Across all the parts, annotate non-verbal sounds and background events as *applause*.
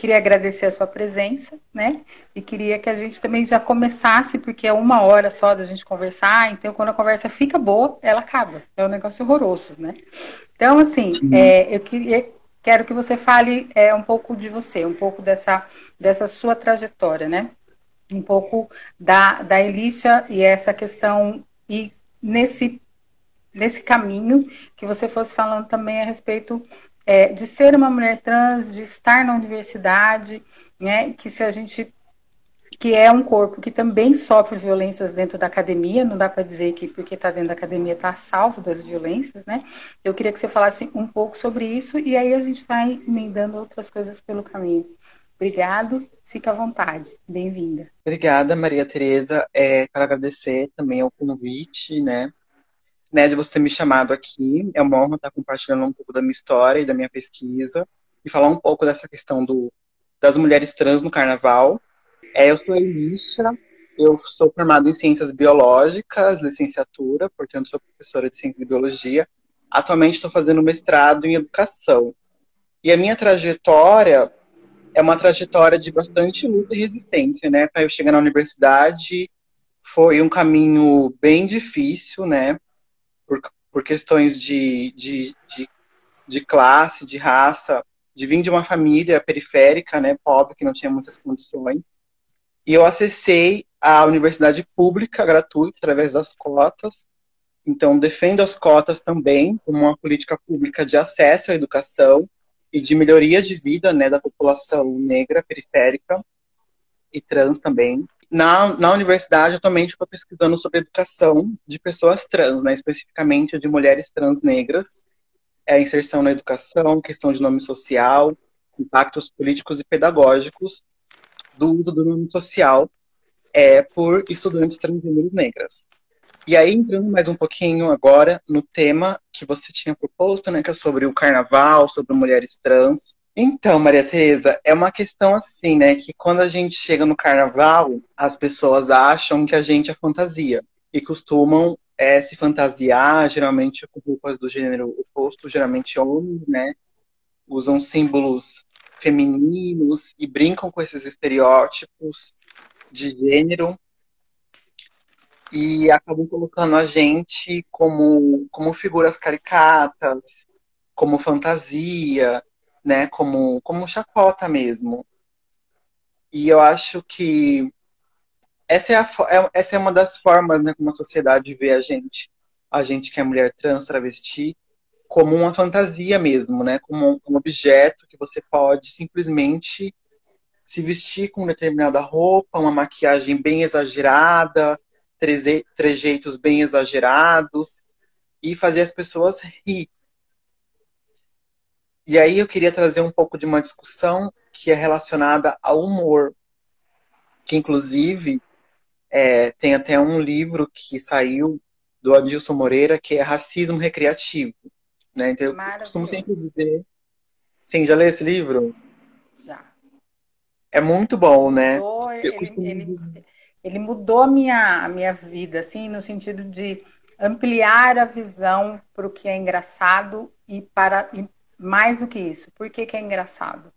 queria agradecer a sua presença, né? E queria que a gente também já começasse, porque é uma hora só da gente conversar, então quando a conversa fica boa, ela acaba. É um negócio horroroso, né? Então, assim, é, eu queria, quero que você fale é, um pouco de você, um pouco dessa, dessa sua trajetória, né? Um pouco da, da Elícia e essa questão, e nesse, nesse caminho, que você fosse falando também a respeito é, de ser uma mulher trans, de estar na universidade, né, que se a gente que é um corpo que também sofre violências dentro da academia, não dá para dizer que porque está dentro da academia está salvo das violências, né? Eu queria que você falasse um pouco sobre isso e aí a gente vai emendando outras coisas pelo caminho. Obrigado, fica à vontade, bem-vinda. Obrigada, Maria Tereza. É, quero agradecer também ao convite, né? Né, de você ter me chamado aqui. É uma honra estar compartilhando um pouco da minha história e da minha pesquisa e falar um pouco dessa questão do, das mulheres trans no carnaval. É, eu sou Elisha, eu sou formada em Ciências Biológicas, licenciatura, portanto sou professora de Ciências e Biologia. Atualmente estou fazendo mestrado em Educação. E a minha trajetória é uma trajetória de bastante luta e resistência, né? Para eu chegar na universidade foi um caminho bem difícil, né? Por, por questões de, de, de, de classe, de raça, de vir de uma família periférica, né, pobre, que não tinha muitas condições. E eu acessei a universidade pública gratuita através das cotas. Então, defendo as cotas também como uma política pública de acesso à educação e de melhoria de vida né, da população negra periférica e trans também na, na universidade, atualmente, estou pesquisando sobre educação de pessoas trans, né, especificamente de mulheres trans negras, é inserção na educação, questão de nome social, impactos políticos e pedagógicos do uso do nome social é, por estudantes transgêneros negras. E aí, entrando mais um pouquinho agora no tema que você tinha proposto, né, que é sobre o carnaval, sobre mulheres trans. Então, Maria Tereza, é uma questão assim, né? Que quando a gente chega no carnaval, as pessoas acham que a gente é fantasia. E costumam é, se fantasiar, geralmente com roupas do gênero oposto, geralmente homens, né? Usam símbolos femininos e brincam com esses estereótipos de gênero e acabam colocando a gente como, como figuras caricatas, como fantasia, né, como, como chacota mesmo. E eu acho que essa é, a, é, essa é uma das formas né, como a sociedade vê a gente, a gente que é mulher trans, travesti, como uma fantasia mesmo, né, como um, objeto que você pode simplesmente se vestir com determinada roupa, uma maquiagem bem exagerada, trejeitos bem exagerados e fazer as pessoas rir. E aí eu queria trazer um pouco de uma discussão que é relacionada ao humor, que inclusive é, tem até um livro que saiu do Adilson Moreira, que é Racismo Recreativo. Né? Então eu costumo sempre dizer. Sim, já leu esse livro? Já. É muito bom, né? Mudou, ele, costumo... ele, ele, mudou a minha, a minha vida, assim, no sentido de ampliar a visão para o que é engraçado e para e mais do que isso, por que, que é engraçado?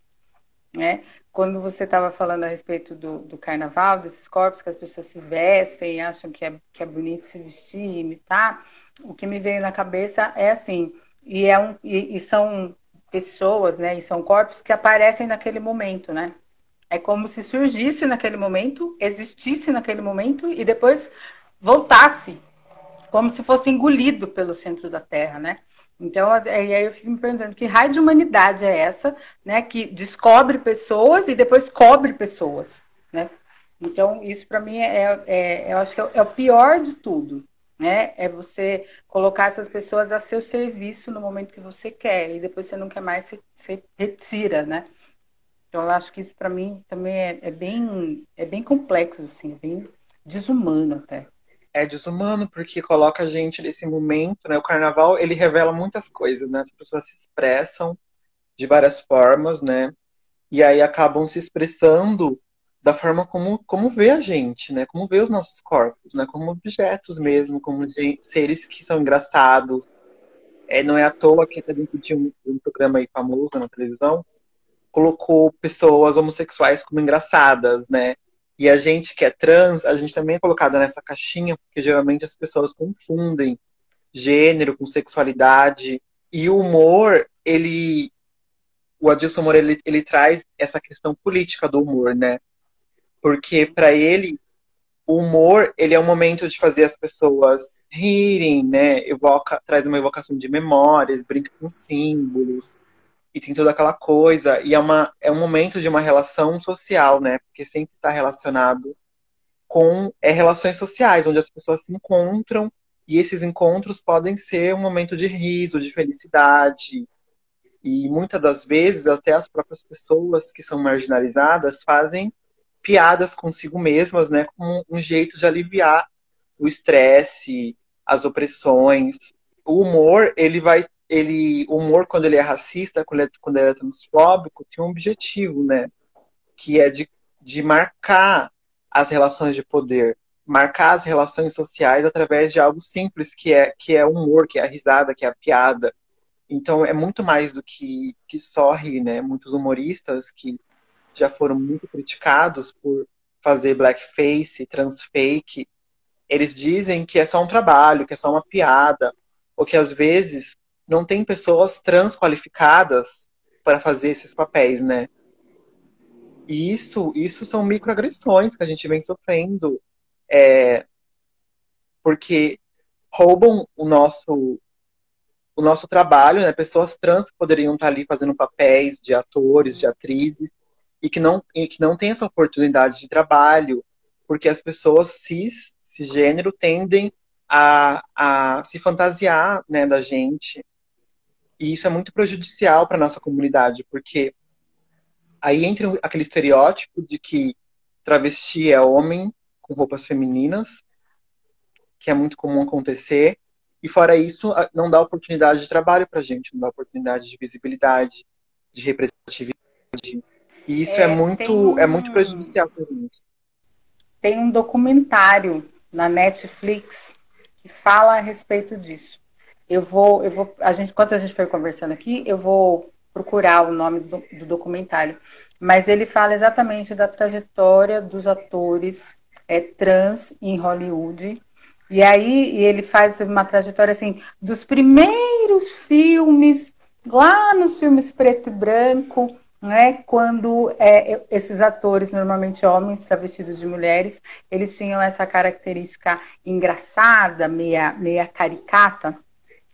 Né? Quando você estava falando a respeito do, do, carnaval, desses corpos que as pessoas se vestem e acham que é, que é bonito se vestir, imitar, o que me veio na cabeça é assim, e, é um, e, e são pessoas, né, e são corpos que aparecem naquele momento, né? É como se surgisse naquele momento, existisse naquele momento e depois voltasse, como se fosse engolido pelo centro da Terra, né? Então, aí eu fico me perguntando que raio de humanidade é essa, né? Que descobre pessoas e depois cobre pessoas, né? Então, isso para mim é, é, eu acho que é, é, o pior de tudo, né? É você colocar essas pessoas a seu serviço no momento que você quer e depois você não quer mais, você, você retira, né? Então, eu acho que isso para mim também é, é, bem, é bem complexo, assim, é bem desumano até é desumano porque coloca a gente nesse momento, né? O carnaval, ele revela muitas coisas, né? As pessoas se expressam de várias formas, né? E aí acabam se expressando da forma como, como vê a gente, né? Como vê os nossos corpos, né? Como objetos mesmo, como seres que são engraçados. É, não é à toa que gente tinha um, um programa aí famoso na televisão colocou pessoas homossexuais como engraçadas, né? E a gente que é trans, a gente também é colocada nessa caixinha, porque geralmente as pessoas confundem gênero com sexualidade. E o humor, ele. O Adilson Moreira, ele, ele traz essa questão política do humor, né? Porque para ele, o humor, ele é um momento de fazer as pessoas rirem, né? Evoca, traz uma evocação de memórias, brinca com símbolos e tem toda aquela coisa. E é, uma, é um momento de uma relação social, né? Porque sempre está relacionado com é, relações sociais, onde as pessoas se encontram e esses encontros podem ser um momento de riso, de felicidade. E muitas das vezes, até as próprias pessoas que são marginalizadas fazem piadas consigo mesmas, né? Como um jeito de aliviar o estresse, as opressões. O humor, ele vai ele, o humor, quando ele é racista, quando ele é, quando ele é transfóbico, tem um objetivo, né? Que é de, de marcar as relações de poder, marcar as relações sociais através de algo simples, que é, que é o humor, que é a risada, que é a piada. Então, é muito mais do que, que só rir, né? Muitos humoristas que já foram muito criticados por fazer blackface, transfake, eles dizem que é só um trabalho, que é só uma piada, ou que às vezes não tem pessoas trans qualificadas para fazer esses papéis, né? E isso, isso são microagressões que a gente vem sofrendo, é, porque roubam o nosso o nosso trabalho, né? Pessoas trans que poderiam estar ali fazendo papéis de atores, de atrizes, e que não, e que não têm essa oportunidade de trabalho, porque as pessoas cis, cisgênero, tendem a, a se fantasiar né, da gente, e isso é muito prejudicial para nossa comunidade, porque aí entra aquele estereótipo de que travesti é homem com roupas femininas, que é muito comum acontecer, e fora isso, não dá oportunidade de trabalho para gente, não dá oportunidade de visibilidade, de representatividade. E isso é, é muito, um... é muito prejudicial para gente. Tem um documentário na Netflix que fala a respeito disso. Eu vou, eu vou, a gente, enquanto a gente foi conversando aqui, eu vou procurar o nome do, do documentário. Mas ele fala exatamente da trajetória dos atores é, trans em Hollywood. E aí e ele faz uma trajetória assim dos primeiros filmes, lá nos filmes preto e branco, né, quando é, esses atores, normalmente homens travestidos de mulheres, eles tinham essa característica engraçada, meia, meia caricata,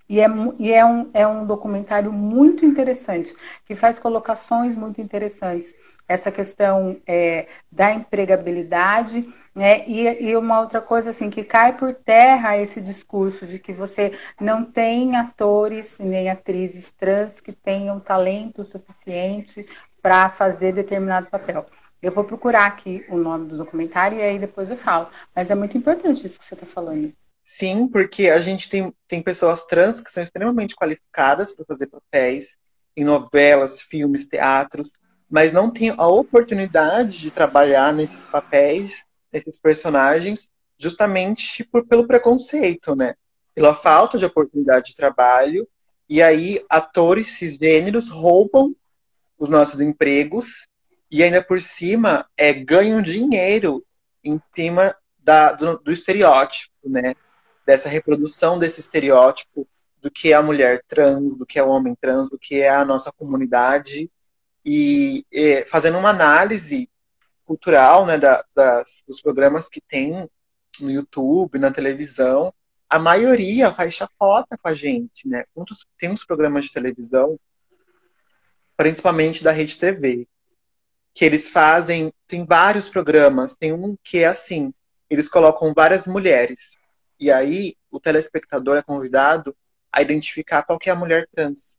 e é, e é, um, é um documentário muito interessante, que faz colocações muito interessantes. Essa questão é, da empregabilidade, né? E, e uma outra coisa assim, que cai por terra esse discurso de que você não tem atores nem atrizes trans que tenham talento suficiente para fazer determinado papel. Eu vou procurar aqui o nome do documentário e aí depois eu falo. Mas é muito importante isso que você está falando. Sim, porque a gente tem, tem pessoas trans que são extremamente qualificadas para fazer papéis em novelas, filmes, teatros, mas não tem a oportunidade de trabalhar nesses papéis, nesses personagens, justamente por, pelo preconceito, né? Pela falta de oportunidade de trabalho. E aí, atores cisgêneros roubam os nossos empregos e ainda por cima é, ganham dinheiro em cima da, do, do estereótipo, né? Dessa reprodução desse estereótipo do que é a mulher trans, do que é o homem trans, do que é a nossa comunidade, e, fazendo uma análise cultural né, da, das, dos programas que tem no YouTube, na televisão, a maioria faz chacota com a gente, né? Muitos, tem uns programas de televisão, principalmente da Rede TV, que eles fazem, tem vários programas, tem um que é assim, eles colocam várias mulheres e aí o telespectador é convidado a identificar qual é a mulher trans.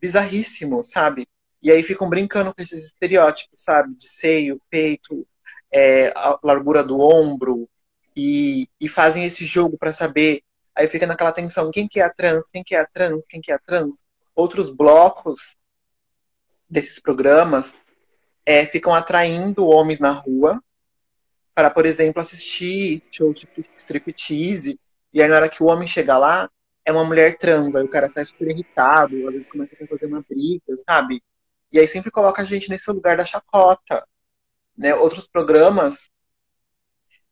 Bizarríssimo, sabe? E aí ficam brincando com esses estereótipos, sabe? De seio, peito, é, largura do ombro. E, e fazem esse jogo para saber. Aí fica naquela tensão, quem que é a trans, quem que é a trans, quem que é a trans. Outros blocos desses programas é, ficam atraindo homens na rua para, por exemplo, assistir show de striptease, e aí na hora que o homem chega lá, é uma mulher trans, aí o cara sai super irritado, às vezes começa a fazer uma briga, sabe? E aí sempre coloca a gente nesse lugar da chacota. Né? Outros programas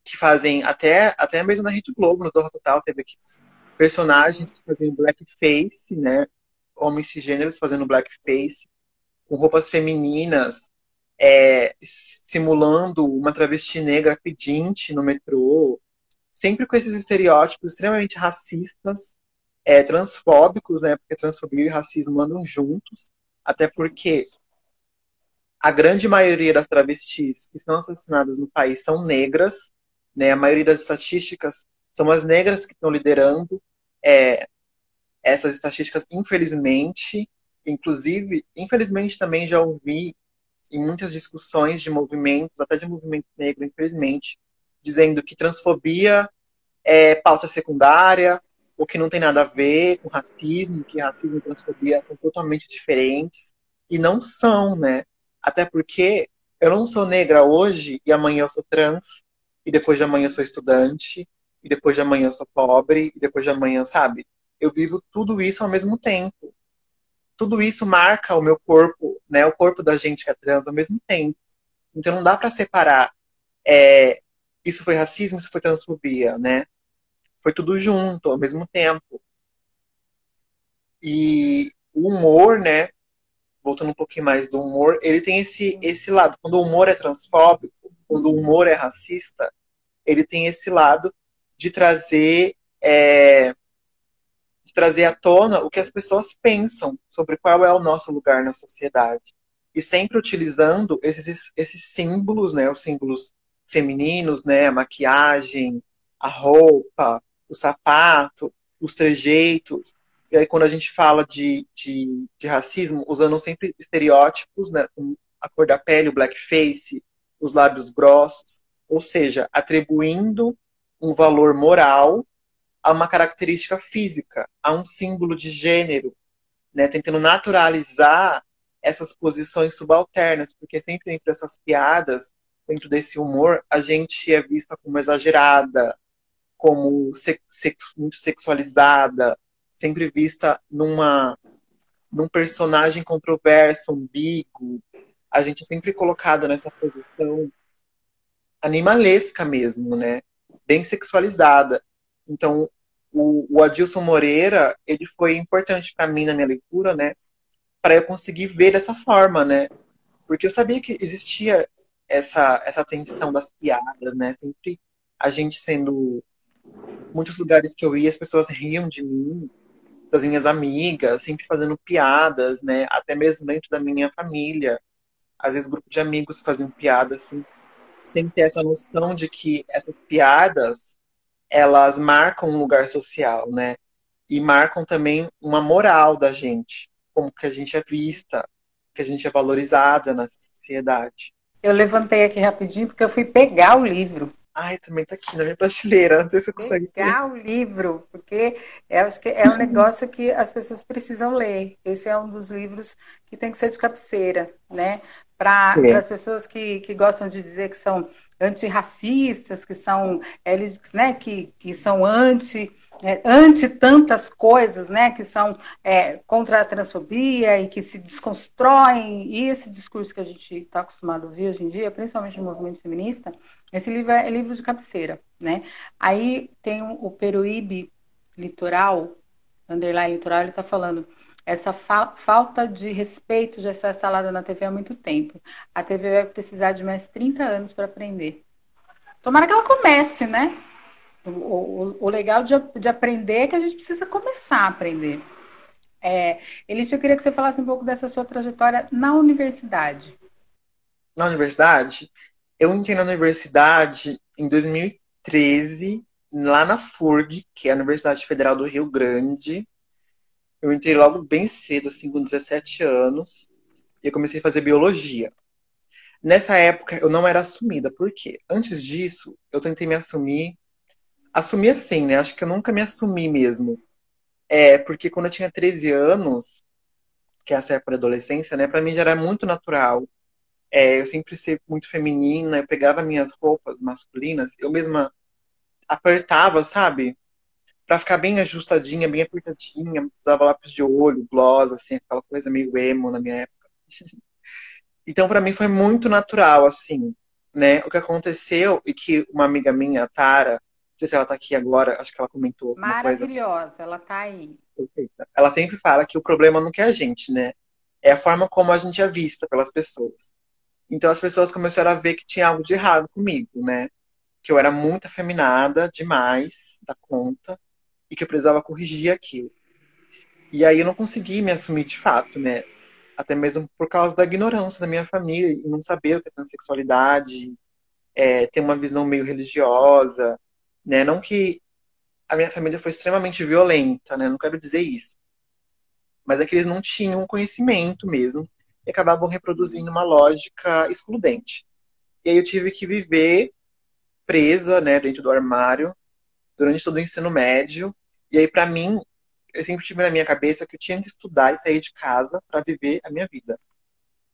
que fazem, até, até mesmo na Rede Globo, no Torre Total, teve aqui personagens que fazem blackface, né? Homens cisgêneros fazendo blackface, com roupas femininas, é, simulando uma travesti negra pedinte no metrô, sempre com esses estereótipos extremamente racistas, é, transfóbicos, né? Porque transfobia e racismo andam juntos, até porque a grande maioria das travestis que são assassinadas no país são negras, né? A maioria das estatísticas são as negras que estão liderando é, essas estatísticas, infelizmente. Inclusive, infelizmente também já ouvi em muitas discussões de movimentos, até de movimento negro, infelizmente, dizendo que transfobia é pauta secundária, ou que não tem nada a ver com racismo, que racismo e transfobia são totalmente diferentes. E não são, né? Até porque eu não sou negra hoje e amanhã eu sou trans, e depois de amanhã eu sou estudante, e depois de amanhã eu sou pobre, e depois de amanhã, sabe? Eu vivo tudo isso ao mesmo tempo. Tudo isso marca o meu corpo, né? O corpo da gente que é trans ao mesmo tempo. Então não dá para separar. É, isso foi racismo, isso foi transfobia, né? Foi tudo junto, ao mesmo tempo. E o humor, né? Voltando um pouquinho mais do humor, ele tem esse, esse lado. Quando o humor é transfóbico, quando o humor é racista, ele tem esse lado de trazer é, de trazer à tona o que as pessoas pensam sobre qual é o nosso lugar na sociedade e sempre utilizando esses, esses símbolos, né, os símbolos femininos, né, a maquiagem, a roupa, o sapato, os trejeitos. E aí quando a gente fala de, de, de racismo, usando sempre estereótipos, né, a cor da pele, o blackface, os lábios grossos, ou seja, atribuindo um valor moral a uma característica física, a um símbolo de gênero, né, tentando naturalizar essas posições subalternas, porque sempre entre essas piadas, dentro desse humor, a gente é vista como exagerada, como muito sexualizada, sempre vista numa num personagem controverso, ambíguo, a gente é sempre colocada nessa posição animalesca mesmo, né? Bem sexualizada. Então, o, o Adilson Moreira, ele foi importante para mim na minha leitura, né? Para eu conseguir ver dessa forma, né? Porque eu sabia que existia essa, essa tensão das piadas, né? Sempre a gente sendo. Muitos lugares que eu ia, as pessoas riam de mim, das minhas amigas, sempre fazendo piadas, né? Até mesmo dentro da minha família às vezes grupo de amigos faziam piadas assim, sem ter essa noção de que essas piadas elas marcam um lugar social, né? E marcam também uma moral da gente, como que a gente é vista, que a gente é valorizada nessa sociedade. Eu levantei aqui rapidinho porque eu fui pegar o livro. Ai, também tá aqui na minha prateleira. *laughs* Não sei se você consegue pegar o livro, porque é, acho que é um negócio que as pessoas precisam ler. Esse é um dos livros que tem que ser de cabeceira, né? para é. as pessoas que, que gostam de dizer que são antirracistas, que são eles, né, que, que são anti é, tantas coisas, né, que são é, contra a transfobia e que se desconstroem, e esse discurso que a gente está acostumado a ouvir hoje em dia, principalmente no movimento feminista, esse livro é, é livro de cabeceira, né? Aí tem o, o Peruíbe Litoral, underline litoral, ele está falando essa fa falta de respeito já está instalada na TV há muito tempo. A TV vai precisar de mais 30 anos para aprender. Tomara que ela comece, né? O, o, o legal de, de, aprender é que a gente precisa começar a aprender. É, Elite, eu queria que você falasse um pouco dessa sua trajetória na universidade. Na universidade? Eu entrei na universidade em 2013, lá na FURG, que é a Universidade Federal do Rio Grande. Eu entrei logo bem cedo, assim, com 17 anos, e eu comecei a fazer biologia. Nessa época, eu não era assumida, por quê? Antes disso, eu tentei me assumir. Assumir assim, né? Acho que eu nunca me assumi mesmo. É, porque quando eu tinha 13 anos, que é essa época da adolescência, né? Pra mim já era muito natural. É, eu sempre ser muito feminina, eu pegava minhas roupas masculinas, eu mesma apertava, sabe? Para ficar bem ajustadinha, bem apertadinha. Usava lápis de olho, gloss, assim, aquela coisa meio emo na minha época. *laughs* Então, para mim, foi muito natural, assim, né? O que aconteceu e que uma amiga minha, Tara, não sei se ela tá aqui agora, acho que ela comentou. Maravilhosa, ela tá aí. Perfeita. Ela sempre fala que o problema não é a gente, né? É a forma como a gente é vista pelas pessoas. Então as pessoas começaram a ver que tinha algo de errado comigo, né? Que eu era muito afeminada demais da conta e que eu precisava corrigir aquilo. E aí eu não consegui me assumir de fato, né? Até mesmo por causa da ignorância da minha família e não saber o que é transexualidade, é, ter uma visão meio religiosa, né? Não que a minha família foi extremamente violenta, né? Não quero dizer isso. Mas é que eles não tinham conhecimento mesmo e acabavam reproduzindo uma lógica excludente. E aí eu tive que viver presa, né, dentro do armário durante todo o ensino médio. E aí para mim, eu sempre tive na minha cabeça que eu tinha que estudar e sair de casa para viver a minha vida.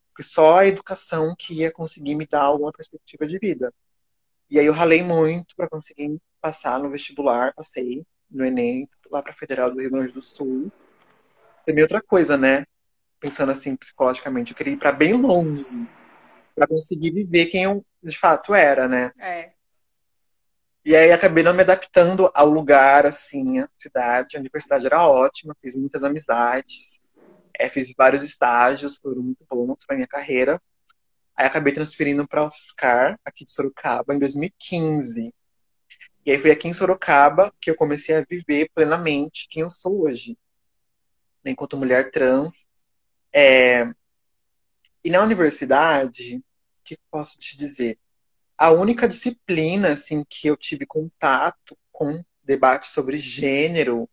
Porque só a educação que ia conseguir me dar alguma perspectiva de vida. E aí eu ralei muito para conseguir passar no vestibular, passei no Enem, lá para Federal do Rio Grande do Sul. Também outra coisa, né? Pensando assim psicologicamente, eu queria ir para bem longe para conseguir viver quem eu de fato era, né? É. E aí acabei não me adaptando ao lugar, assim, a cidade. A universidade era ótima, fiz muitas amizades, é, fiz vários estágios, foram muito bons para minha carreira. Aí acabei transferindo para UFSCar, aqui de Sorocaba, em 2015. E aí foi aqui em Sorocaba que eu comecei a viver plenamente quem eu sou hoje. Enquanto mulher trans. É... E na universidade, o que posso te dizer? A única disciplina assim, que eu tive contato com debate sobre gênero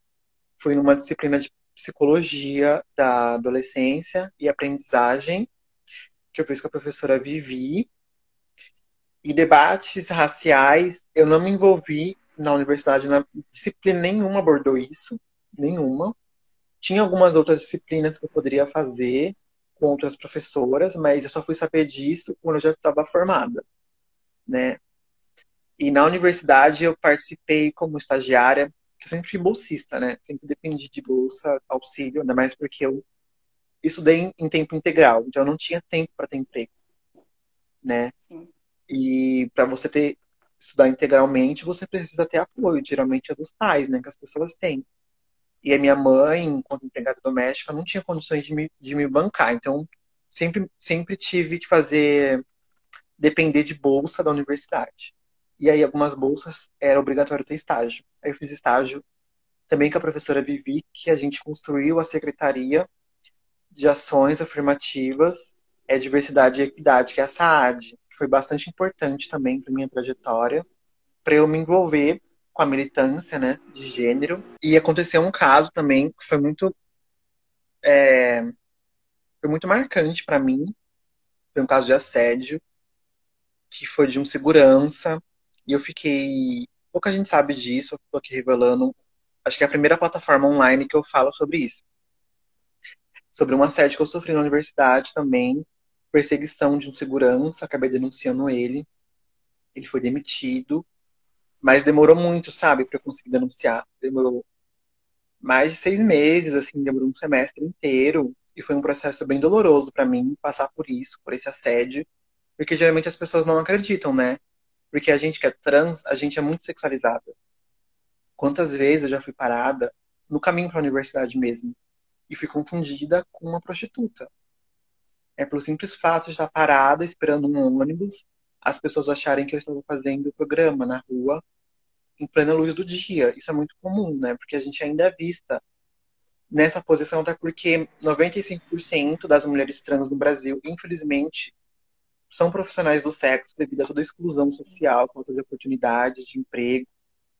foi numa disciplina de psicologia da adolescência e aprendizagem, que eu fiz com a professora Vivi. E debates raciais, eu não me envolvi na universidade, na disciplina nenhuma abordou isso, nenhuma. Tinha algumas outras disciplinas que eu poderia fazer com outras professoras, mas eu só fui saber disso quando eu já estava formada, né? E na universidade eu participei como estagiária, que eu sempre fui bolsista, né? Sempre dependi de bolsa, auxílio, ainda mais porque eu estudei em tempo integral, então eu não tinha tempo para ter emprego, né? Sim. E para você ter estudar integralmente, você precisa ter apoio, geralmente é dos pais, né, que as pessoas têm. E a minha mãe, enquanto empregada doméstica, não tinha condições de me, de me bancar, então sempre, sempre tive que fazer depender de bolsa da universidade. E aí algumas bolsas era obrigatório ter estágio. Aí eu fiz estágio também com a professora Vivi, que a gente construiu a secretaria de ações afirmativas é diversidade e equidade, que é a SAAD foi bastante importante também para minha trajetória, para eu me envolver com a militância, né, de gênero. E aconteceu um caso também que foi muito é, foi muito marcante para mim. Foi um caso de assédio que foi de um segurança e eu fiquei pouca gente sabe disso, eu tô aqui revelando. Acho que é a primeira plataforma online que eu falo sobre isso. Sobre um assédio que eu sofri na universidade também, perseguição de um segurança, acabei denunciando ele. Ele foi demitido, mas demorou muito, sabe, para eu conseguir denunciar. Demorou mais de seis meses, assim, demorou um semestre inteiro. E foi um processo bem doloroso para mim passar por isso, por esse assédio, porque geralmente as pessoas não acreditam, né? Porque a gente que é trans, a gente é muito sexualizada. Quantas vezes eu já fui parada no caminho para a universidade mesmo e fui confundida com uma prostituta é pelo simples fato de estar parada esperando um ônibus, as pessoas acharem que eu estava fazendo o programa na rua em plena luz do dia. Isso é muito comum, né? Porque a gente ainda é vista nessa posição, até porque 95% das mulheres trans no Brasil, infelizmente, são profissionais do sexo devido a toda a exclusão social, falta de oportunidade, de emprego,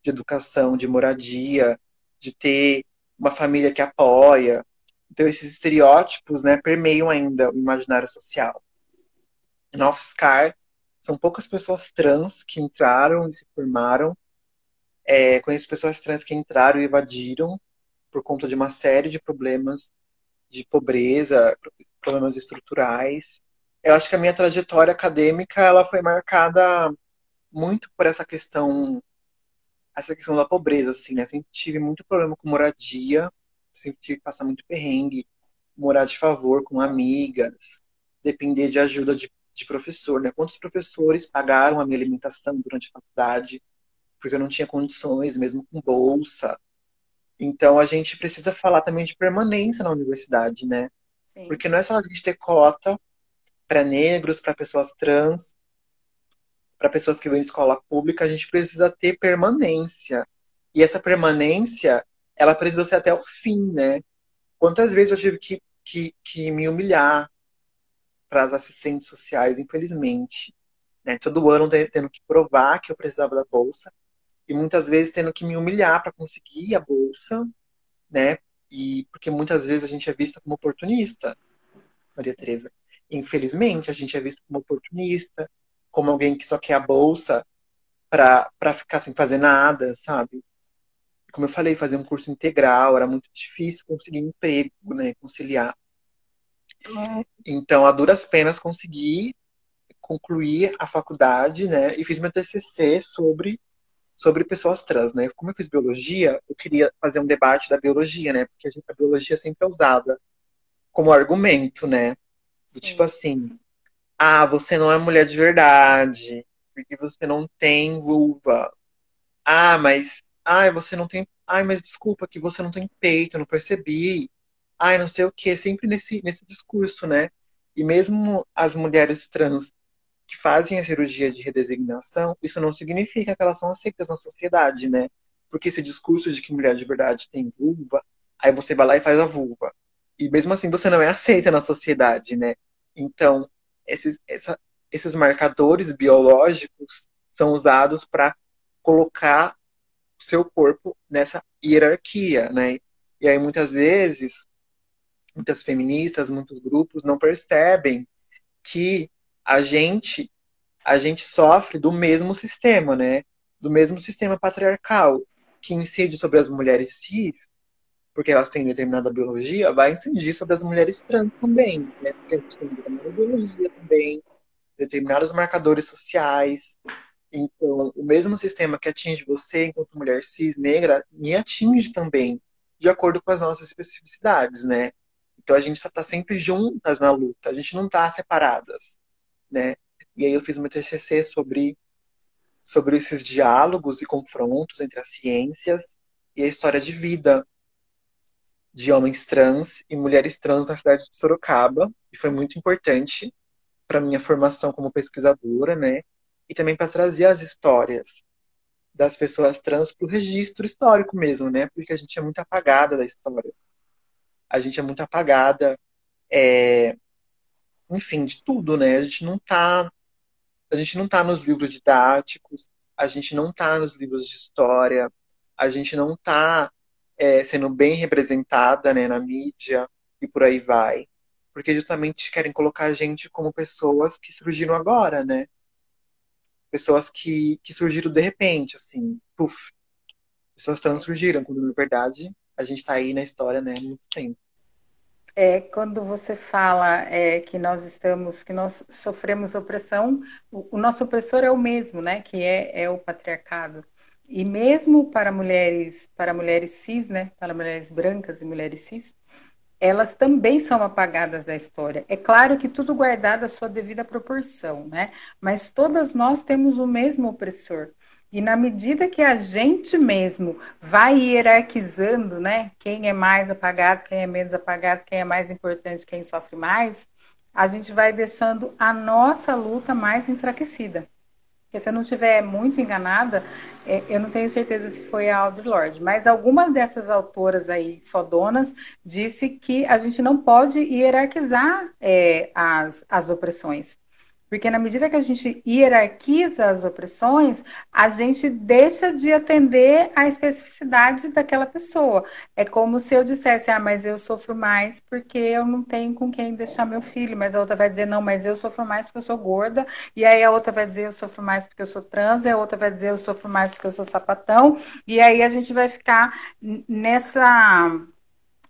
de educação, de moradia, de ter uma família que apoia, então, esses estereótipos né, permeiam ainda o imaginário social. Na UFSCar, são poucas pessoas trans que entraram e se formaram. É, conheço pessoas trans que entraram e evadiram por conta de uma série de problemas de pobreza, problemas estruturais. Eu acho que a minha trajetória acadêmica ela foi marcada muito por essa questão essa questão da pobreza, assim, né? Sempre tive muito problema com moradia, sempre tive que passar muito perrengue, morar de favor com amigas, depender de ajuda de, de professor, né? Quantos professores pagaram a minha alimentação durante a faculdade, porque eu não tinha condições, mesmo com bolsa. Então a gente precisa falar também de permanência na universidade, né? Sim. Porque não é só a gente ter cota para negros, para pessoas trans, para pessoas que vêm de escola pública, a gente precisa ter permanência. E essa permanência, ela precisa ser até o fim, né? Quantas vezes eu tive que, que, que me humilhar para as assistentes sociais, infelizmente. Né? Todo ano tendo que provar que eu precisava da bolsa e muitas vezes tendo que me humilhar para conseguir a bolsa, né? E porque muitas vezes a gente é vista como oportunista, Maria Teresa. Infelizmente, a gente é visto como oportunista, como alguém que só quer a bolsa para ficar sem fazer nada, sabe? Como eu falei, fazer um curso integral era muito difícil conseguir emprego, né? Conciliar. É. Então, a duras penas consegui concluir a faculdade, né? E fiz meu TCC sobre sobre pessoas trans, né? Como eu fiz biologia, eu queria fazer um debate da biologia, né? Porque a, gente, a biologia sempre é usada como argumento, né? Do tipo assim, ah, você não é mulher de verdade, porque você não tem vulva. Ah, mas, ai, você não tem, ai, mas desculpa que você não tem peito, eu não percebi. Ai, não sei o que, sempre nesse nesse discurso, né? E mesmo as mulheres trans que fazem a cirurgia de redesignação, isso não significa que elas são aceitas na sociedade, né? Porque esse discurso de que mulher de verdade tem vulva, aí você vai lá e faz a vulva. E mesmo assim você não é aceita na sociedade, né? Então, esses, essa, esses marcadores biológicos são usados para colocar seu corpo nessa hierarquia, né? E aí muitas vezes, muitas feministas, muitos grupos não percebem que a gente a gente sofre do mesmo sistema, né? Do mesmo sistema patriarcal que incide sobre as mulheres cis, porque elas têm determinada biologia, vai incidir sobre as mulheres trans também, né? Porque a gente tem determinada biologia também, determinados marcadores sociais. Então, o mesmo sistema que atinge você enquanto mulher cis negra me atinge também, de acordo com as nossas especificidades, né? Então a gente está sempre juntas na luta, a gente não está separadas né? E aí eu fiz meu TCC sobre sobre esses diálogos e confrontos entre as ciências e a história de vida de homens trans e mulheres trans na cidade de Sorocaba, e foi muito importante para minha formação como pesquisadora, né? E também para trazer as histórias das pessoas trans para o registro histórico mesmo, né? Porque a gente é muito apagada da história. A gente é muito apagada é, enfim, de tudo, né? A gente não tá, a gente não tá nos livros didáticos, a gente não tá nos livros de história, a gente não tá é, sendo bem representada, né, na mídia e por aí vai, porque justamente querem colocar a gente como pessoas que surgiram agora, né? Pessoas que, que surgiram de repente, assim, puf. Pessoas trans surgiram, quando na verdade a gente tá aí na história, né, há muito tempo. É, quando você fala é, que nós estamos, que nós sofremos opressão, o, o, nosso opressor é o mesmo, né? Que é, é o patriarcado. E mesmo para mulheres, para mulheres cis, né? Para mulheres brancas e mulheres cis, elas também são apagadas da história. É claro que tudo guardado à sua devida proporção, né? Mas todas nós temos o mesmo opressor. E na medida que a gente mesmo vai hierarquizando, né, quem é mais apagado, quem é menos apagado, quem é mais importante, quem sofre mais, a gente vai deixando a nossa luta mais enfraquecida. Porque se eu não estiver muito enganada, é, eu não tenho certeza se foi a Audre Lorde, mas algumas dessas autoras aí fodonas disse que a gente não pode hierarquizar é, as, as opressões. Porque na medida que a gente hierarquiza as opressões, a gente deixa de atender à especificidade daquela pessoa. É como se eu dissesse, ah, mas eu sofro mais porque eu não tenho com quem deixar meu filho. Mas a outra vai dizer, não, mas eu sofro mais porque eu sou gorda. E aí a outra vai dizer, eu sofro mais porque eu sou trans. E a outra vai dizer, eu sofro mais porque eu sou sapatão. E aí a gente vai ficar nessa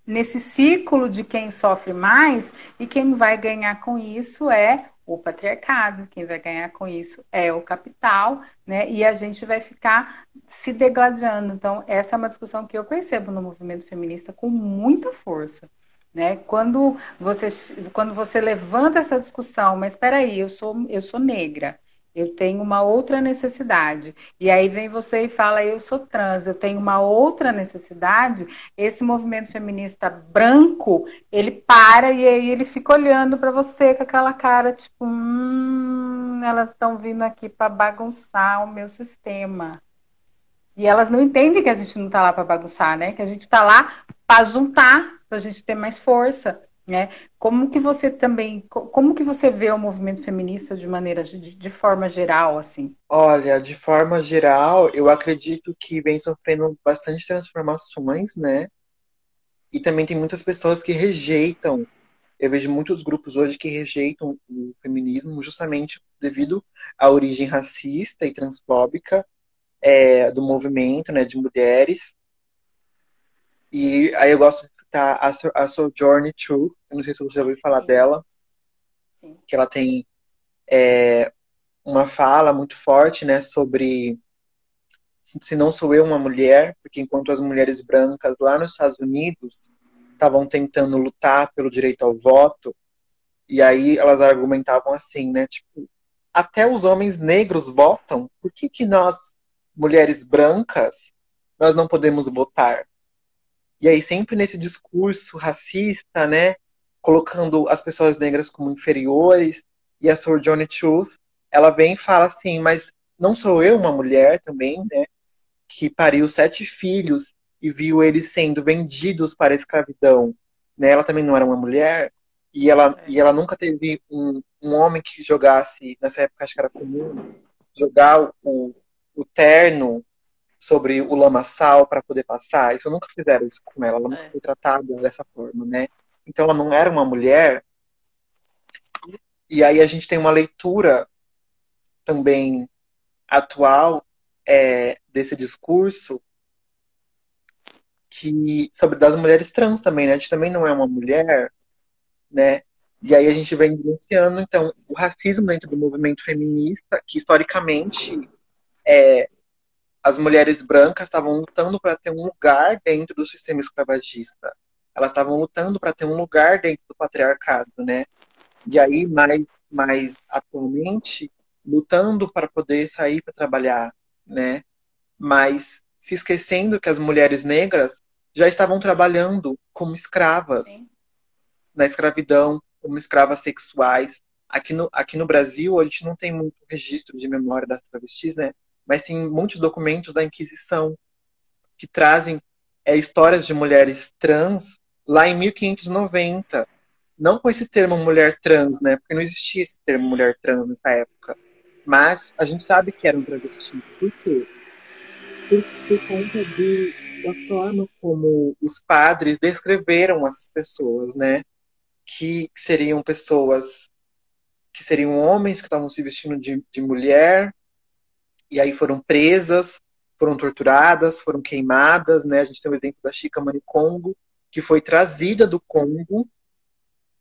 nesse círculo de quem sofre mais e quem vai ganhar com isso é o patriarcado, quem vai ganhar com isso é o capital, né? E a gente vai ficar se degladiando. Então, essa é uma discussão que eu percebo no movimento feminista com muita força. Né? Quando, você, quando você levanta essa discussão, mas espera aí, eu sou, eu sou negra, eu tenho uma outra necessidade. E aí vem você e fala, eu sou trans, eu tenho uma outra necessidade. Esse movimento feminista branco, ele para e aí ele fica olhando para você com aquela cara, tipo, hum, elas estão vindo aqui para bagunçar o meu sistema. E elas não entendem que a gente não está lá para bagunçar, né? Que a gente está lá para juntar, para a gente ter mais força. Né? Como que você também, como que você vê o movimento feminista de maneira, de, de, forma geral, assim? Olha, de forma geral, eu acredito que vem sofrendo bastante transformações, né? E também tem muitas pessoas que rejeitam. Eu vejo muitos grupos hoje que rejeitam o feminismo justamente devido à origem racista e transfóbica é, do movimento, né, de mulheres. E aí eu gosto tá a, a Sojourner Truth, eu não sei se você ouviu falar Sim. dela, Sim. que ela tem é, uma fala muito forte, né, sobre se não sou eu uma mulher, porque enquanto as mulheres brancas lá nos Estados Unidos estavam tentando lutar pelo direito ao voto, e aí elas argumentavam assim, né, tipo, até os homens negros votam, por que que nós, mulheres brancas, nós não podemos votar? E aí, sempre nesse discurso racista, né? Colocando as pessoas negras como inferiores. E a Sor Johnny Truth, ela vem e fala assim: Mas não sou eu uma mulher também, né? Que pariu sete filhos e viu eles sendo vendidos para a escravidão. Né? Ela também não era uma mulher. E ela, é. e ela nunca teve um, um homem que jogasse, nessa época acho que era comum, jogar o, o terno sobre o lamaçal para poder passar. Isso nunca fizeram isso com ela. Ela nunca é. foi tratada dessa forma, né? Então ela não era uma mulher. E aí a gente tem uma leitura também atual é, desse discurso que sobre das mulheres trans também, né? A gente também não é uma mulher, né? E aí a gente vem denunciando então o racismo dentro do movimento feminista, que historicamente é, as mulheres brancas estavam lutando para ter um lugar dentro do sistema escravagista. Elas estavam lutando para ter um lugar dentro do patriarcado, né? E aí, mais, mais atualmente, lutando para poder sair para trabalhar, né? Mas se esquecendo que as mulheres negras já estavam trabalhando como escravas Sim. na escravidão, como escravas sexuais. Aqui no, aqui no Brasil, a gente não tem muito registro de memória das travestis, né? Mas tem muitos documentos da Inquisição que trazem é, histórias de mulheres trans lá em 1590. Não com esse termo mulher trans, né? Porque não existia esse termo mulher trans nessa época. Mas a gente sabe que eram travestis. Por quê? Por, por conta de, da forma como os padres descreveram essas pessoas, né? Que seriam pessoas que seriam homens que estavam se vestindo de, de mulher, e aí foram presas, foram torturadas, foram queimadas, né? A gente tem o exemplo da Chica Manicongo, que foi trazida do Congo,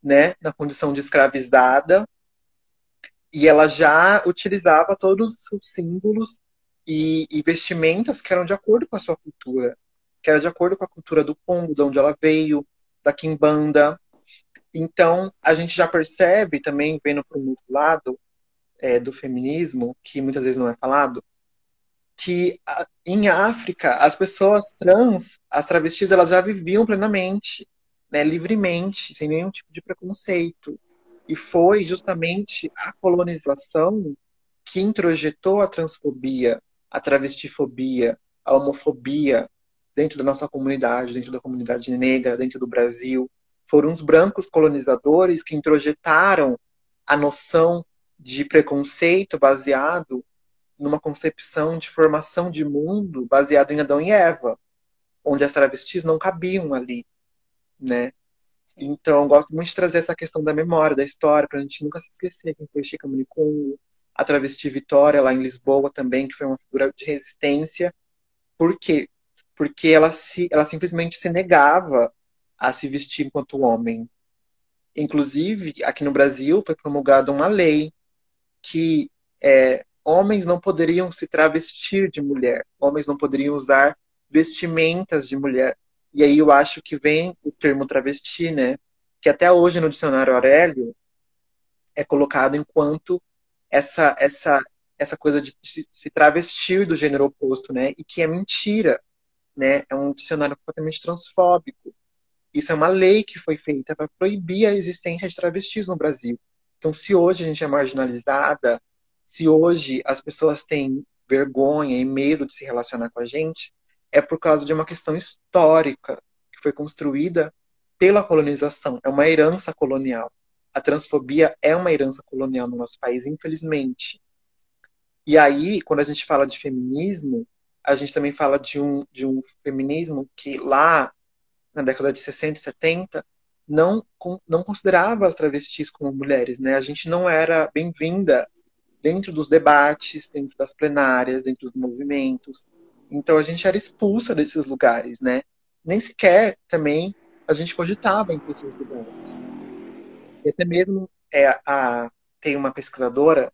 né, na condição de escravizada, e ela já utilizava todos os símbolos e, e vestimentas que eram de acordo com a sua cultura, que era de acordo com a cultura do Congo, de onde ela veio, da Kimbanda. Então, a gente já percebe também, vendo para o outro lado, é, do feminismo, que muitas vezes não é falado, que em África as pessoas trans, as travestis, elas já viviam plenamente, né, livremente, sem nenhum tipo de preconceito. E foi justamente a colonização que introjetou a transfobia, a travestifobia, a homofobia dentro da nossa comunidade, dentro da comunidade negra, dentro do Brasil. Foram os brancos colonizadores que introjetaram a noção de preconceito baseado numa concepção de formação de mundo baseado em Adão e Eva, onde as travestis não cabiam ali, né? Então, gosto muito de trazer essa questão da memória, da história, para a gente nunca se esquecer quem foi Chica Municongo, a travesti Vitória, lá em Lisboa também, que foi uma figura de resistência. Por quê? Porque ela, se, ela simplesmente se negava a se vestir enquanto homem. Inclusive, aqui no Brasil, foi promulgada uma lei que é, homens não poderiam se travestir de mulher, homens não poderiam usar vestimentas de mulher. E aí eu acho que vem o termo travesti, né? Que até hoje no dicionário Aurélio é colocado enquanto essa essa essa coisa de se, travestir do gênero oposto, né? E que é mentira, né? É um dicionário completamente transfóbico. Isso é uma lei que foi feita para proibir a existência de travestis no Brasil. Então, se hoje a gente é marginalizada, se hoje as pessoas têm vergonha e medo de se relacionar com a gente, é por causa de uma questão histórica que foi construída pela colonização. É uma herança colonial. A transfobia é uma herança colonial no nosso país, infelizmente. E aí, quando a gente fala de feminismo, a gente também fala de um, de um feminismo que lá na década de 60 e 70 não, não considerava as travestis como mulheres, né? A gente não era bem-vinda dentro dos debates, dentro das plenárias, dentro dos movimentos. Então a gente era expulsa desses lugares, né? Nem sequer também a gente cogitava em esses lugares. E até mesmo é, a, tem uma pesquisadora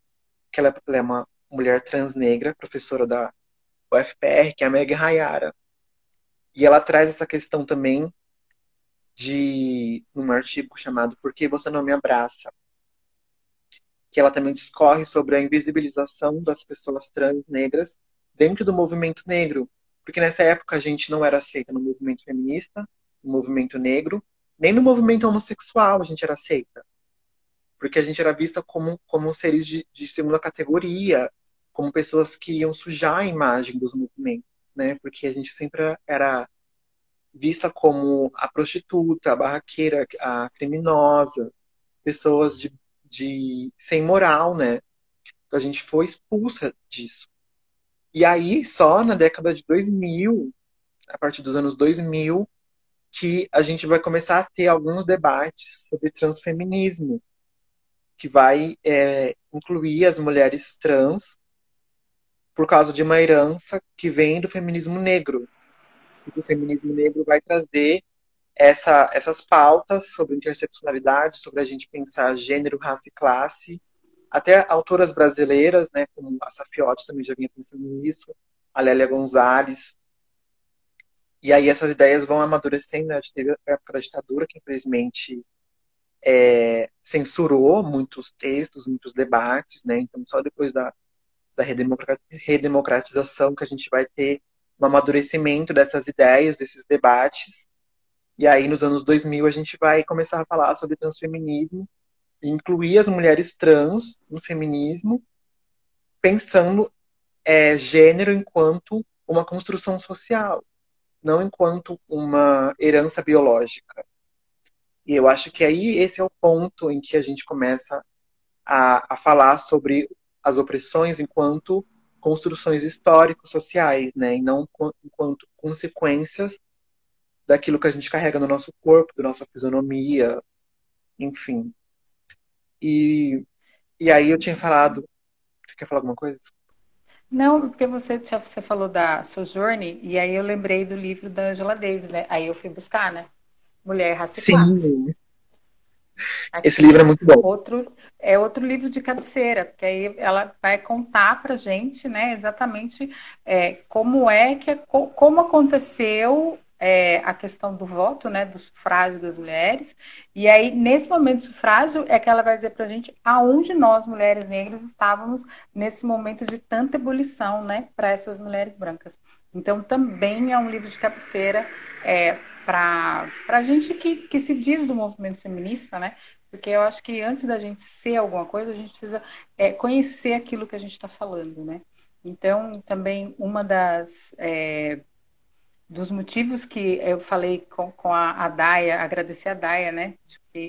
que ela, ela é uma mulher trans negra, professora da UFPR, que é a Meg Hayara. E ela traz essa questão também de num artigo chamado Por que você não me abraça? Que ela também discorre sobre a invisibilização das pessoas trans negras dentro do movimento negro, porque nessa época a gente não era aceita no movimento feminista, no movimento negro, nem no movimento homossexual a gente era aceita. Porque a gente era vista como, como seres de, de segunda categoria, como pessoas que iam sujar a imagem dos movimentos, né? Porque a gente sempre era vista como a prostituta, a barraqueira, a criminosa, pessoas de, de sem moral, né? Então a gente foi expulsa disso. E aí, só na década de 2000, a partir dos anos 2000, que a gente vai começar a ter alguns debates sobre transfeminismo, que vai é, incluir as mulheres trans por causa de uma herança que vem do feminismo negro. E o feminismo negro vai trazer essa, essas pautas sobre interseccionalidade, sobre a gente pensar gênero, raça e classe. Até autoras brasileiras, né, como a Safiotti também já vinha pensando nisso, a Lélia Gonzalez. E aí essas ideias vão amadurecendo. Né? A gente teve a época da ditadura, que infelizmente é, censurou muitos textos, muitos debates, né? Então, só depois da, da redemocratização que a gente vai ter um amadurecimento dessas ideias, desses debates. E aí, nos anos 2000, a gente vai começar a falar sobre transfeminismo incluir as mulheres trans no feminismo, pensando é, gênero enquanto uma construção social, não enquanto uma herança biológica. E eu acho que aí esse é o ponto em que a gente começa a, a falar sobre as opressões enquanto construções históricos sociais, né, e não enquanto consequências daquilo que a gente carrega no nosso corpo, da nossa fisionomia, enfim. E, e aí eu tinha falado. Você quer falar alguma coisa? Não, porque você, você falou da Sojourner, e aí eu lembrei do livro da Angela Davis, né? Aí eu fui buscar, né? Mulher Raça Sim. Aqui, Esse livro é muito bom. Outro, é outro livro de cabeceira, porque aí ela vai contar para gente, né, exatamente é, como é que como aconteceu é, a questão do voto, né, do sufrágio das mulheres. E aí, nesse momento do sufrágio, é que ela vai dizer para a gente aonde nós, mulheres negras, estávamos nesse momento de tanta ebulição, né, para essas mulheres brancas. Então, também é um livro de cabeceira é, para a gente que, que se diz do movimento feminista, né? Porque eu acho que antes da gente ser alguma coisa, a gente precisa é, conhecer aquilo que a gente está falando, né? Então, também uma das é, dos motivos que eu falei com, com a, a Daia, agradecer a Daia, né?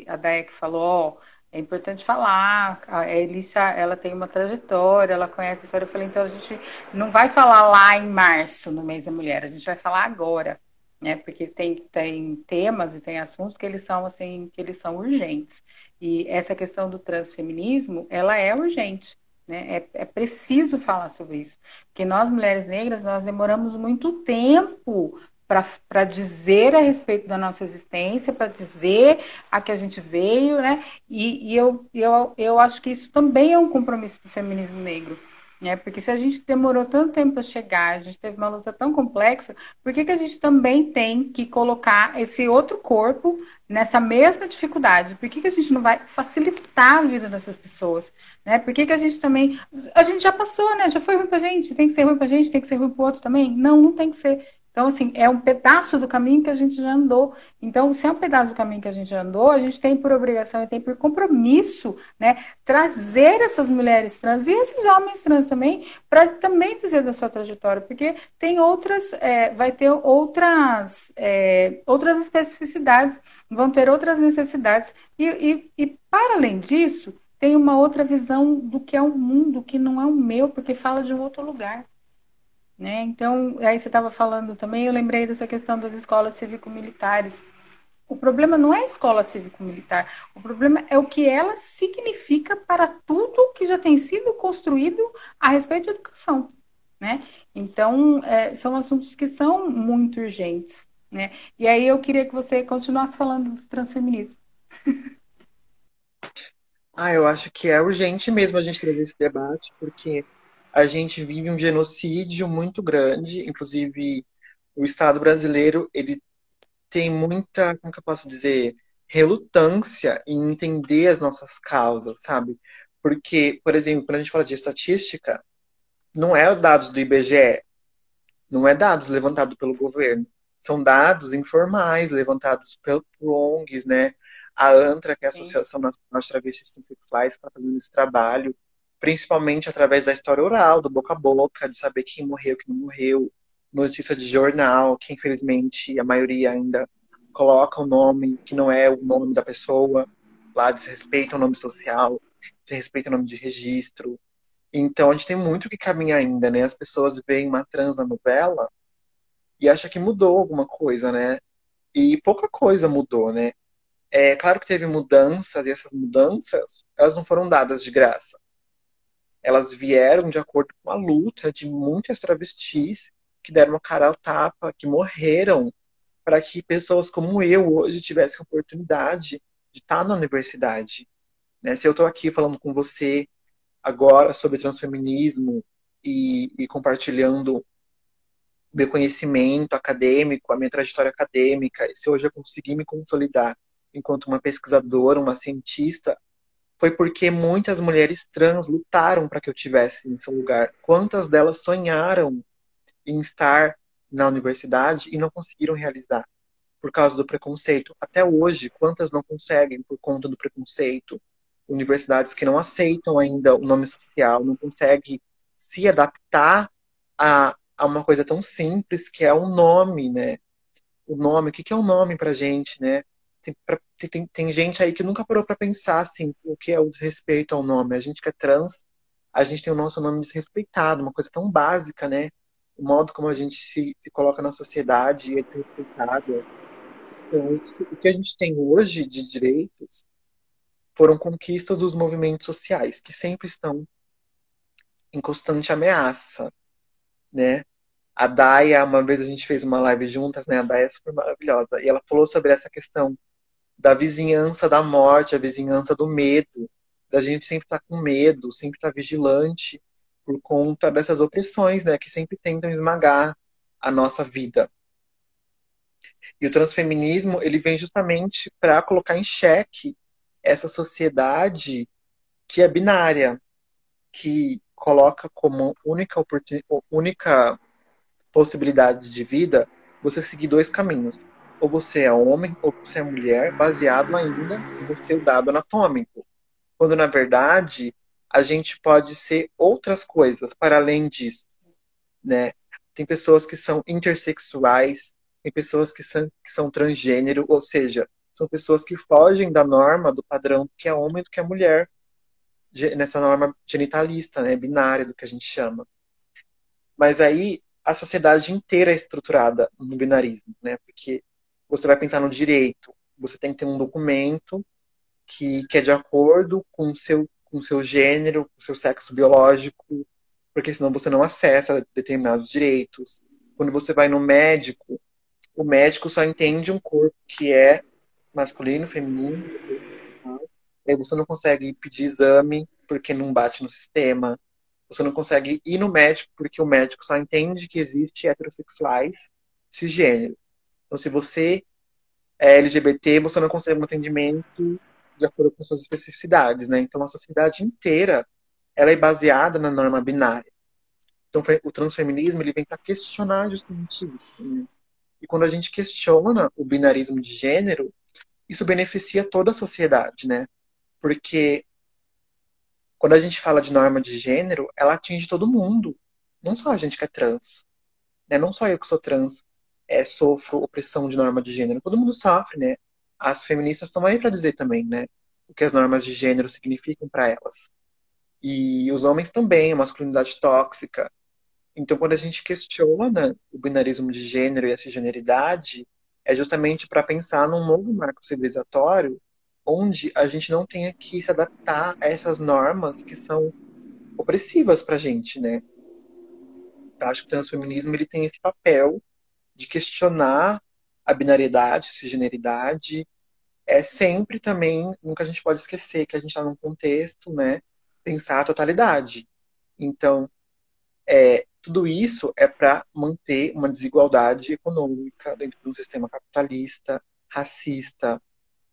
A Daia que falou, ó, é importante falar, a Elícia, ela tem uma trajetória, ela conhece a história. Eu falei, então a gente não vai falar lá em março, no mês da mulher, a gente vai falar agora né? Porque tem, tem temas e tem assuntos que eles são assim, que eles são urgentes. E essa questão do transfeminismo, ela é urgente. Né? É, é preciso falar sobre isso. Porque nós, mulheres negras, nós demoramos muito tempo para dizer a respeito da nossa existência, para dizer a que a gente veio, né? E, e eu, eu, eu acho que isso também é um compromisso do feminismo negro Né? Porque se a gente demorou tanto tempo para chegar, a gente teve uma luta tão complexa, por que, que a gente também tem que colocar esse outro corpo nessa mesma dificuldade? Por que, que a gente não vai facilitar a vida dessas pessoas? Né? Por que, que a gente também. A gente já passou, né? Já foi ruim pra gente, tem que ser ruim pra gente, tem que ser ruim pro outro também? Não, não tem que ser. Então, assim, é um pedaço do caminho que a gente já andou. Então, se é um pedaço do caminho que a gente já andou, a gente tem por obrigação e tem por compromisso, né, trazer essas mulheres trans e esses homens trans também, para também dizer da sua trajetória, porque tem outras, é, vai ter outras, é, outras especificidades, vão ter outras necessidades. E, e, e, para além disso, tem uma outra visão do que é o mundo, que não é o meu, porque fala de um outro lugar. Né? Então, aí você estava falando também, eu lembrei dessa questão das escolas cívico-militares. O problema não é a escola cívico-militar, o problema é o que ela significa para tudo que já tem sido construído a respeito de educação. Né? Então, é, são assuntos que são muito urgentes. Né? E aí eu queria que você continuasse falando do transfeminismo. *laughs* Ah, eu acho que é urgente mesmo a gente trazer esse debate, porque a gente vive um genocídio muito grande, inclusive o Estado brasileiro, ele tem muita, como que eu posso dizer, relutância em entender as nossas causas, sabe? Porque, por exemplo, quando a gente fala de estatística, não é dados do IBGE, não é dados levantados pelo governo, são dados informais levantados por ONGs, né? A ANTRA, que é a Associação Nacional de Travestis Sexuais, está fazendo esse trabalho principalmente através da história oral, do boca a boca, de saber quem morreu, quem não morreu, notícia de jornal, que infelizmente a maioria ainda coloca o nome que não é o nome da pessoa, lá desrespeita o nome social, desrespeita o nome de registro. Então a gente tem muito que caminhar ainda, né? As pessoas veem uma trans na novela e acham que mudou alguma coisa, né? E pouca coisa mudou, né? É claro que teve mudanças e essas mudanças, elas não foram dadas de graça elas vieram de acordo com a luta de muitas travestis que deram a cara ao tapa, que morreram para que pessoas como eu hoje tivessem a oportunidade de estar na universidade. Né? Se eu estou aqui falando com você agora sobre transfeminismo e, e compartilhando meu conhecimento acadêmico, a minha trajetória acadêmica, e se hoje eu conseguir me consolidar enquanto uma pesquisadora, uma cientista, foi porque muitas mulheres trans lutaram para que eu tivesse nesse lugar. Quantas delas sonharam em estar na universidade e não conseguiram realizar por causa do preconceito? Até hoje, quantas não conseguem por conta do preconceito? Universidades que não aceitam ainda o nome social, não conseguem se adaptar a, a uma coisa tão simples que é o nome, né? O nome, o que, que é o um nome pra gente, né? Tem, pra, tem, tem gente aí que nunca parou para pensar assim, o que é o desrespeito ao nome. A gente que é trans, a gente tem o nosso nome desrespeitado, uma coisa tão básica, né? O modo como a gente se, se coloca na sociedade é desrespeitado. Então, o que a gente tem hoje de direitos foram conquistas dos movimentos sociais, que sempre estão em constante ameaça, né? A Daya, uma vez a gente fez uma live juntas, né? A Daya é super maravilhosa. E ela falou sobre essa questão da vizinhança da morte, a vizinhança do medo, da gente sempre estar tá com medo, sempre estar tá vigilante por conta dessas opressões, né, que sempre tentam esmagar a nossa vida. E o transfeminismo, ele vem justamente para colocar em xeque essa sociedade que é binária, que coloca como única, única possibilidade de vida você seguir dois caminhos ou você é homem ou você é mulher, baseado ainda no seu dado anatômico. Quando na verdade a gente pode ser outras coisas para além disso, né? Tem pessoas que são intersexuais, tem pessoas que são, que são transgênero, ou seja, são pessoas que fogem da norma, do padrão do que é homem e do que é mulher, nessa norma genitalista, né, binária, do que a gente chama. Mas aí a sociedade inteira é estruturada no binarismo, né? Porque você vai pensar no direito. Você tem que ter um documento que, que é de acordo com o seu, com seu gênero, com o seu sexo biológico, porque senão você não acessa determinados direitos. Quando você vai no médico, o médico só entende um corpo que é masculino, feminino, aí você não consegue pedir exame porque não bate no sistema. você não consegue ir no médico porque o médico só entende que existe heterossexuais cisgênero. Então, se você é LGBT, você não consegue um atendimento de acordo com suas especificidades, né? Então, a sociedade inteira ela é baseada na norma binária. Então, o transfeminismo ele vem para questionar justamente isso. Né? E quando a gente questiona o binarismo de gênero, isso beneficia toda a sociedade, né? Porque quando a gente fala de norma de gênero, ela atinge todo mundo, não só a gente que é trans, né? Não só eu que sou trans é, sofro opressão de norma de gênero, todo mundo sofre, né? As feministas estão aí para dizer também, né? O que as normas de gênero significam para elas. E os homens também, a masculinidade tóxica. Então, quando a gente questiona o binarismo de gênero e a cisgeneridade, é justamente para pensar num novo marco civilizatório onde a gente não tenha que se adaptar a essas normas que são opressivas para a gente, né? Eu acho que o transfeminismo ele tem esse papel de questionar a binariedade, a cisgeneridade, é sempre também, nunca a gente pode esquecer que a gente está num contexto, né, pensar a totalidade. Então, é, tudo isso é para manter uma desigualdade econômica dentro de um sistema capitalista, racista,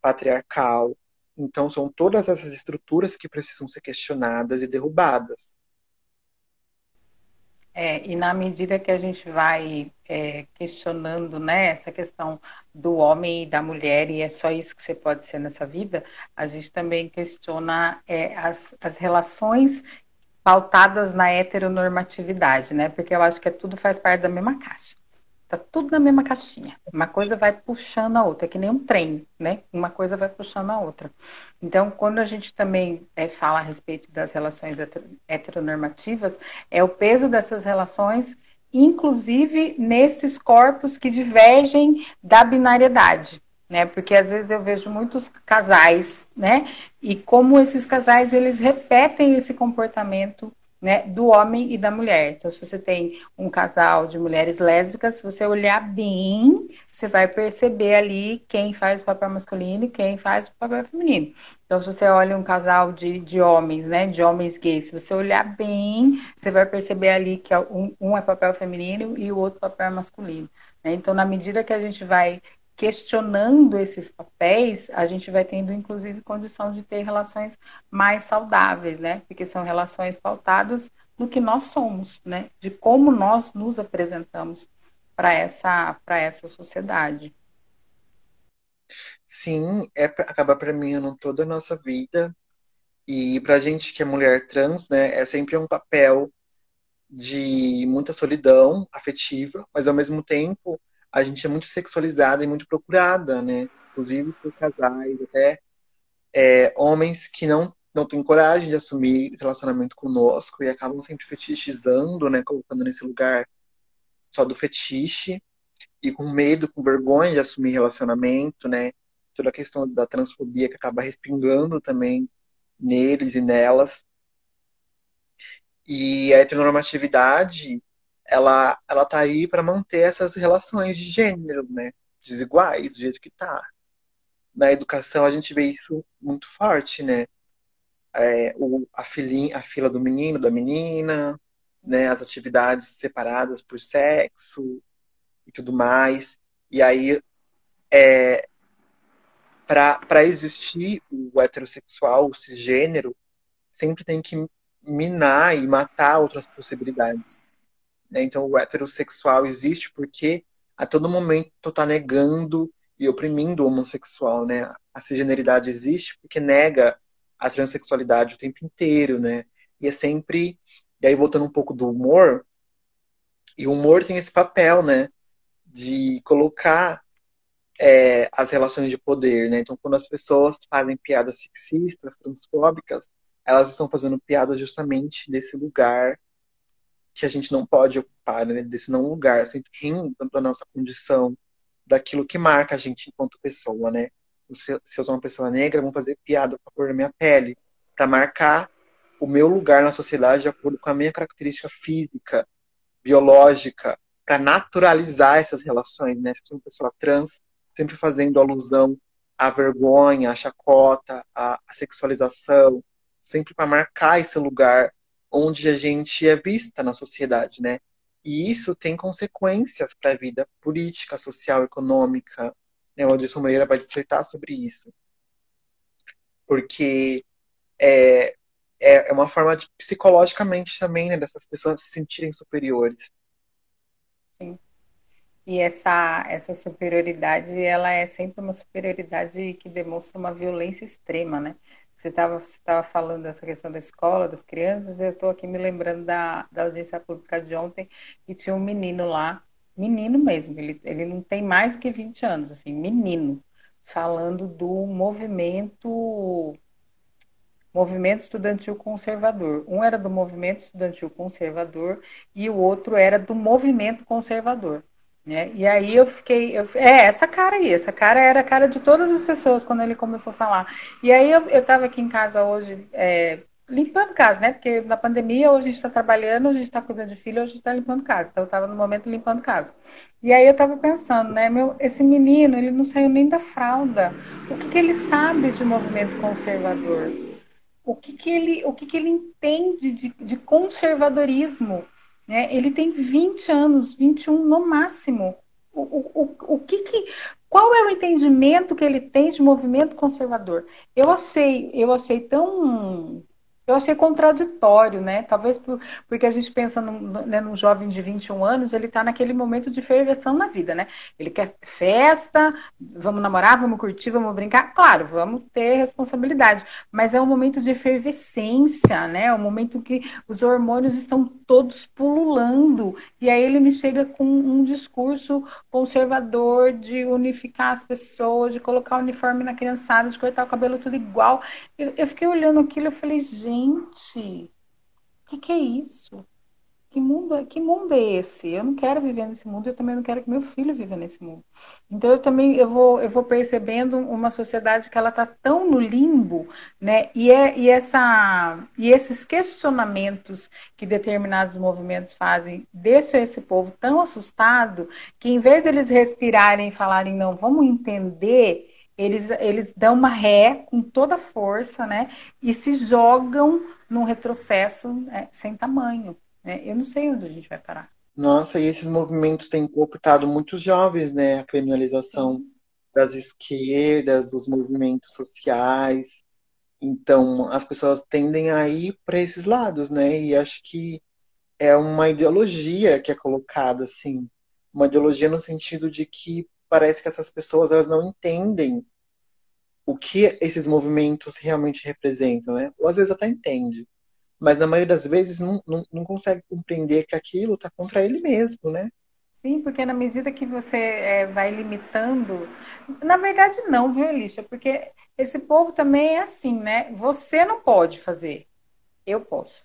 patriarcal. Então, são todas essas estruturas que precisam ser questionadas e derrubadas. É, e na medida que a gente vai é, questionando né, essa questão do homem e da mulher, e é só isso que você pode ser nessa vida, a gente também questiona é, as, as relações pautadas na heteronormatividade, né? Porque eu acho que é tudo faz parte da mesma caixa. Tá tudo na mesma caixinha. Uma coisa vai puxando a outra, é que nem um trem, né? Uma coisa vai puxando a outra. Então, quando a gente também é, fala a respeito das relações heteronormativas, é o peso dessas relações, inclusive nesses corpos que divergem da binariedade, né? Porque às vezes eu vejo muitos casais, né? E como esses casais eles repetem esse comportamento né, do homem e da mulher. Então, se você tem um casal de mulheres lésbicas, se você olhar bem, você vai perceber ali quem faz o papel masculino e quem faz o papel feminino. Então, se você olha um casal de, de homens, né, de homens gays, se você olhar bem, você vai perceber ali que é um, um é papel feminino e o outro papel masculino. Né? Então, na medida que a gente vai questionando esses papéis, a gente vai tendo, inclusive, condição de ter relações mais saudáveis, né? Porque são relações pautadas no que nós somos, né? De como nós nos apresentamos para essa, essa sociedade. Sim, é, acaba permeando toda a nossa vida. E para a gente que é mulher trans, né, é sempre um papel de muita solidão afetiva, mas ao mesmo tempo a gente é muito sexualizada e muito procurada, né? Inclusive por casais, até é, homens que não, não têm coragem de assumir relacionamento conosco e acabam sempre fetichizando, né? Colocando nesse lugar só do fetiche e com medo, com vergonha de assumir relacionamento, né? Toda a questão da transfobia que acaba respingando também neles e nelas. E a heteronormatividade ela, ela tá aí para manter essas relações de gênero, né? Desiguais, do jeito que tá. Na educação a gente vê isso muito forte, né? É, o, a, filhinha, a fila do menino, da menina, né? As atividades separadas por sexo e tudo mais. E aí, é, para existir o heterossexual, o cisgênero, sempre tem que minar e matar outras possibilidades. Né? Então, o heterossexual existe porque a todo momento está negando e oprimindo o homossexual, né? A cisgeneridade existe porque nega a transexualidade o tempo inteiro, né? E é sempre... E aí, voltando um pouco do humor, e o humor tem esse papel, né? De colocar é, as relações de poder, né? Então, quando as pessoas fazem piadas sexistas, transfóbicas, elas estão fazendo piadas justamente desse lugar que a gente não pode ocupar, né, desse não lugar, sempre rindo da nossa condição, daquilo que marca a gente enquanto pessoa, né? Se, se eu sou uma pessoa negra, vão fazer piada com a cor da minha pele, para marcar o meu lugar na sociedade de acordo com a minha característica física, biológica, para naturalizar essas relações, né? Se eu sou uma pessoa trans, sempre fazendo alusão à vergonha, à chacota, à, à sexualização, sempre para marcar esse lugar onde a gente é vista na sociedade, né? E isso tem consequências para a vida política, social, econômica. Né? O Adilson Moreira vai dissertar sobre isso. Porque é, é, é uma forma de, psicologicamente também, né, dessas pessoas se sentirem superiores. Sim. E essa, essa superioridade, ela é sempre uma superioridade que demonstra uma violência extrema, né? Você estava você tava falando dessa questão da escola, das crianças, eu estou aqui me lembrando da, da audiência pública de ontem, que tinha um menino lá, menino mesmo, ele, ele não tem mais do que 20 anos, assim, menino, falando do movimento movimento estudantil conservador. Um era do movimento estudantil conservador e o outro era do movimento conservador. Né? E aí eu fiquei, eu, é, essa cara aí, essa cara era a cara de todas as pessoas quando ele começou a falar. E aí eu, eu tava aqui em casa hoje, é, limpando casa, né? Porque na pandemia hoje a gente está trabalhando, a gente está cuidando de filho, hoje a gente está limpando casa. Então eu estava no momento limpando casa. E aí eu estava pensando, né? Meu, esse menino, ele não saiu nem da fralda. O que, que ele sabe de movimento conservador? O que, que, ele, o que, que ele entende de, de conservadorismo? Né? Ele tem 20 anos, 21 no máximo. O, o, o, o que, que qual é o entendimento que ele tem de movimento conservador? Eu achei, eu achei tão eu achei contraditório, né? Talvez por, porque a gente pensa num, né, num jovem de 21 anos, ele está naquele momento de ferveção na vida, né? Ele quer festa, vamos namorar, vamos curtir, vamos brincar. Claro, vamos ter responsabilidade, mas é um momento de efervescência, né? É um momento que os hormônios estão todos pululando. E aí ele me chega com um discurso conservador de unificar as pessoas, de colocar o uniforme na criançada, de cortar o cabelo tudo igual. Eu, eu fiquei olhando aquilo e falei, gente gente, o que, que, é isso? Que mundo, é, que mundo é esse? Eu não quero viver nesse mundo, eu também não quero que meu filho viva nesse mundo. Então eu também eu vou, eu vou percebendo uma sociedade que ela está tão no limbo, né? E, é, e, essa, e esses questionamentos que determinados movimentos fazem deixam esse povo tão assustado que em vez deles respirarem e falarem, não, vamos entender eles, eles dão uma ré com toda a força, né? E se jogam num retrocesso né, sem tamanho. Né? Eu não sei onde a gente vai parar. Nossa, e esses movimentos têm cooptado muitos jovens, né? A criminalização das esquerdas, dos movimentos sociais. Então, as pessoas tendem a ir para esses lados, né? E acho que é uma ideologia que é colocada, assim. Uma ideologia no sentido de que parece que essas pessoas elas não entendem o que esses movimentos realmente representam, né? Ou às vezes até entende, mas na maioria das vezes não, não, não consegue compreender que aquilo está contra ele mesmo, né? Sim, porque na medida que você é, vai limitando, na verdade não, viu, Elisha? Porque esse povo também é assim, né? Você não pode fazer, eu posso.